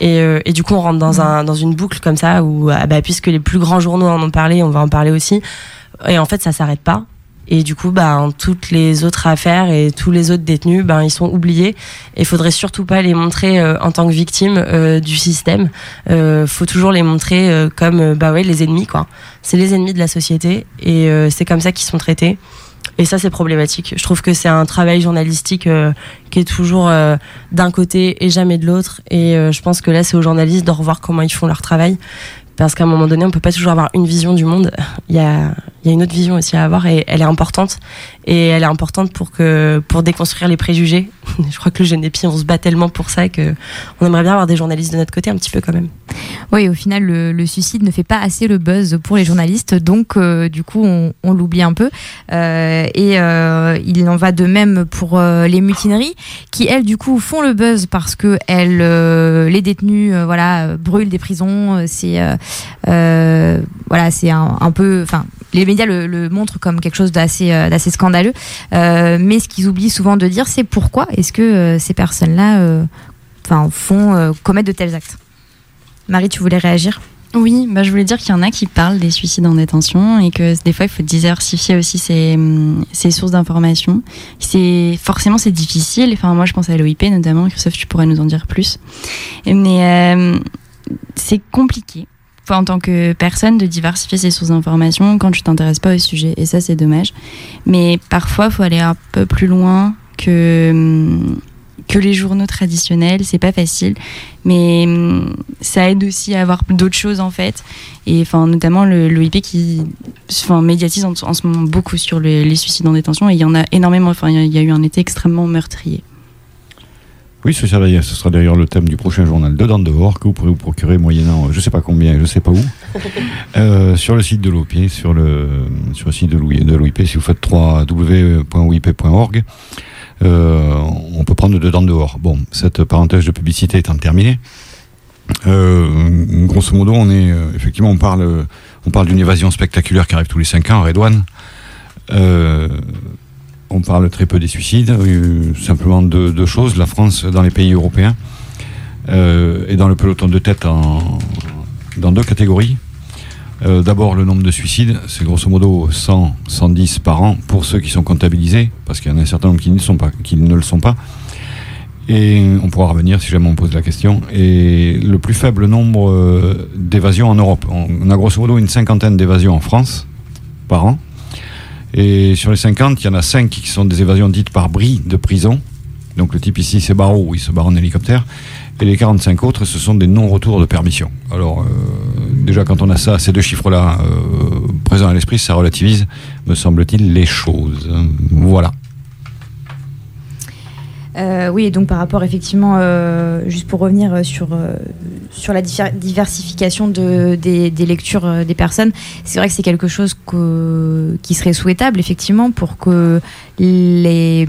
Et, et du coup on rentre dans, un, dans une boucle comme ça où ah bah, puisque les plus grands journaux en ont parlé on va en parler aussi. Et en fait ça s'arrête pas et du coup, bah, toutes les autres affaires et tous les autres détenus, ben, ils sont oubliés. Et faudrait surtout pas les montrer euh, en tant que victimes euh, du système. Euh, faut toujours les montrer euh, comme, euh, bah ouais, les ennemis, quoi. C'est les ennemis de la société et euh, c'est comme ça qu'ils sont traités. Et ça, c'est problématique. Je trouve que c'est un travail journalistique qui est toujours d'un côté et jamais de l'autre. Et je pense que là, c'est aux journalistes de revoir comment ils font leur travail. Parce qu'à un moment donné, on peut pas toujours avoir une vision du monde. Il y a, une autre vision aussi à avoir et elle est importante. Et elle est importante pour que, pour déconstruire les préjugés je crois que le Génépi, on se bat tellement pour ça que on aimerait bien avoir des journalistes de notre côté un petit peu quand même. Oui, au final, le, suicide ne fait pas assez le buzz pour les journalistes, donc euh, du coup, on, l'oublie un peu. Euh, et euh, il en va de même pour les mutineries, qui elles, du coup, font le buzz parce que elles, les détenus, voilà, brûlent des prisons. C'est voilà, c'est un, peu, enfin, les médias le, montrent comme quelque chose d'assez d'assez scandaleux. mais ce qu'ils oublient souvent de dire, c'est pourquoi est-ce que ces personnes-là, enfin, font commettre de tels actes. Marie, tu voulais réagir? Oui, bah, je voulais dire qu'il y en a qui parlent des suicides en détention et que des fois il faut diversifier aussi ses, sources d'information. C'est forcément c'est difficile. Enfin moi je pense à l'OIP notamment. Christophe, tu pourrais nous en dire plus. Mais euh, c'est compliqué en tant que personne de diversifier ses sources d'information quand tu t'intéresses pas au sujet. Et ça c'est dommage. Mais parfois faut aller un peu plus loin que que les journaux traditionnels, c'est pas facile, mais hum, ça aide aussi à avoir d'autres choses en fait, et enfin notamment le qui enfin, médiatise en, ce moment beaucoup sur les suicides en détention, et il y en a énormément, enfin il y, a eu un été extrêmement meurtrier. Oui, ce sera, ce sera d'ailleurs le thème du prochain journal Dedans dehors que vous pourrez vous procurer moyennant je sais pas combien, je sais pas où, euh, sur le site de l'OIP, sur le, sur le site de l'OIP, si vous faites www.oip.org. Euh, on peut prendre dedans dehors. Bon, cette parenthèse de publicité étant terminée, euh, grosso modo, on est euh, effectivement on parle on parle d'une évasion spectaculaire qui arrive tous les 5 ans à Redouane. On parle très peu des suicides, simplement deux, deux, choses. La France, dans les pays européens, est dans le peloton de tête dans deux catégories. Euh, d'abord, le nombre de suicides, c'est grosso modo 100, 110 par an pour ceux qui sont comptabilisés, parce qu'il y en a un certain nombre qui qui ne le sont pas. Et on pourra revenir si jamais on pose la question. Et le plus faible nombre euh, d'évasions en Europe. On a grosso modo une cinquantaine d'évasions en France par an. Et sur les 50, il y en a 5 qui sont des évasions dites par bris de prison. Donc le type ici, c'est Barreau, il se barre en hélicoptère. Et les 45 autres, ce sont des non-retours de permission. Alors, euh, déjà, quand on a ça, ces deux chiffres-là euh, présents à l'esprit, ça relativise, me semble-t-il, les choses. Voilà. Euh, oui, et donc par rapport effectivement, juste pour revenir sur, sur la diversification de, des, lectures des personnes, c'est vrai que c'est quelque chose qui serait souhaitable effectivement pour que les,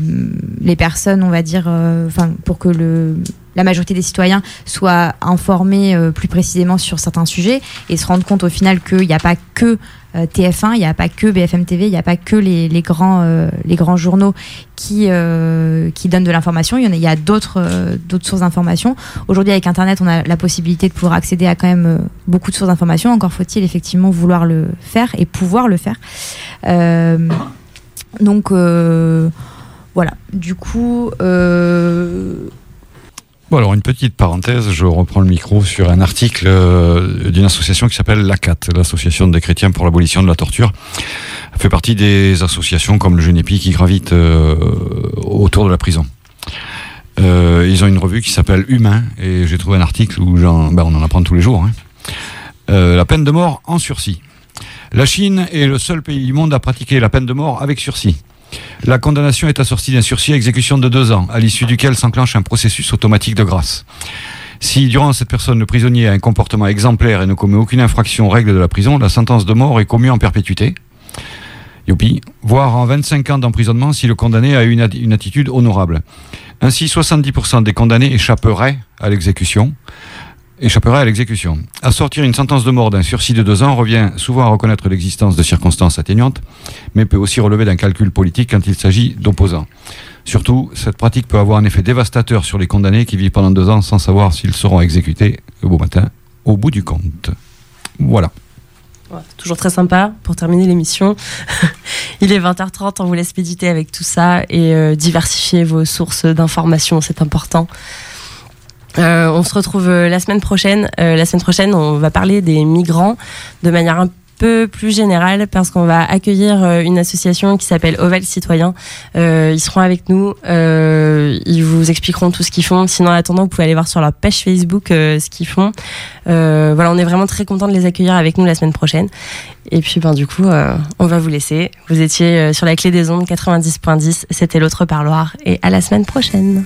les personnes, on va dire, enfin pour que le, la majorité des citoyens soient informés euh, plus précisément sur certains sujets et se rendre compte au final qu'il n'y a pas que euh, TF1, il n'y a pas que BFM TV, il n'y a pas que les, grands, euh, les grands journaux qui, qui donnent de l'information. Il y, a, d'autres d'autres sources d'information. Aujourd'hui, avec Internet, on a la possibilité de pouvoir accéder à quand même beaucoup de sources d'information. Encore faut-il effectivement vouloir le faire et pouvoir le faire. donc voilà. Du coup. Bon, alors une petite parenthèse, je reprends le micro sur un article euh, d'une association qui s'appelle l'ACAT, l'Association des chrétiens pour l'abolition de la torture. Elle fait partie des associations comme le Genépi qui gravitent euh, autour de la prison. Euh, ils ont une revue qui s'appelle Humain et j'ai trouvé un article où ben, on en apprend tous les jours. Hein. la peine de mort en sursis. La Chine est le seul pays du monde à pratiquer la peine de mort avec sursis. La condamnation est assortie d'un sursis à exécution de deux ans, à l'issue duquel s'enclenche un processus automatique de grâce. Si durant cette personne le prisonnier a un comportement exemplaire et ne commet aucune infraction aux règles de la prison, la sentence de mort est commue en perpétuité. Voire en 25 ans d'emprisonnement si le condamné a une, une attitude honorable. Ainsi, 70% des condamnés échapperaient à l'exécution, échapperait à l'exécution. Assortir une sentence de mort d'un sursis de deux ans revient souvent à reconnaître l'existence de circonstances atténuantes, mais peut aussi relever d'un calcul politique quand il s'agit d'opposants. Surtout, cette pratique peut avoir un effet dévastateur sur les condamnés qui vivent pendant deux ans sans savoir s'ils seront exécutés le beau matin au bout du compte. Voilà. toujours très sympa pour terminer l'émission. Il est 20h30, on vous laisse méditer avec tout ça et euh, diversifier vos sources d'informations, c'est important. Euh, on se retrouve euh, la semaine prochaine. Euh, la semaine prochaine, on va parler des migrants de manière un peu plus générale parce qu'on va accueillir une association qui s'appelle Oval Citoyen. ils seront avec nous. ils vous expliqueront tout ce qu'ils font. Sinon, en attendant, vous pouvez aller voir sur leur page Facebook ce qu'ils font. voilà, on est vraiment très content de les accueillir avec nous la semaine prochaine. Et puis, ben, du coup, on va vous laisser. Vous étiez sur la clé des ondes 90.10. C'était l'autre parloir. Et à la semaine prochaine.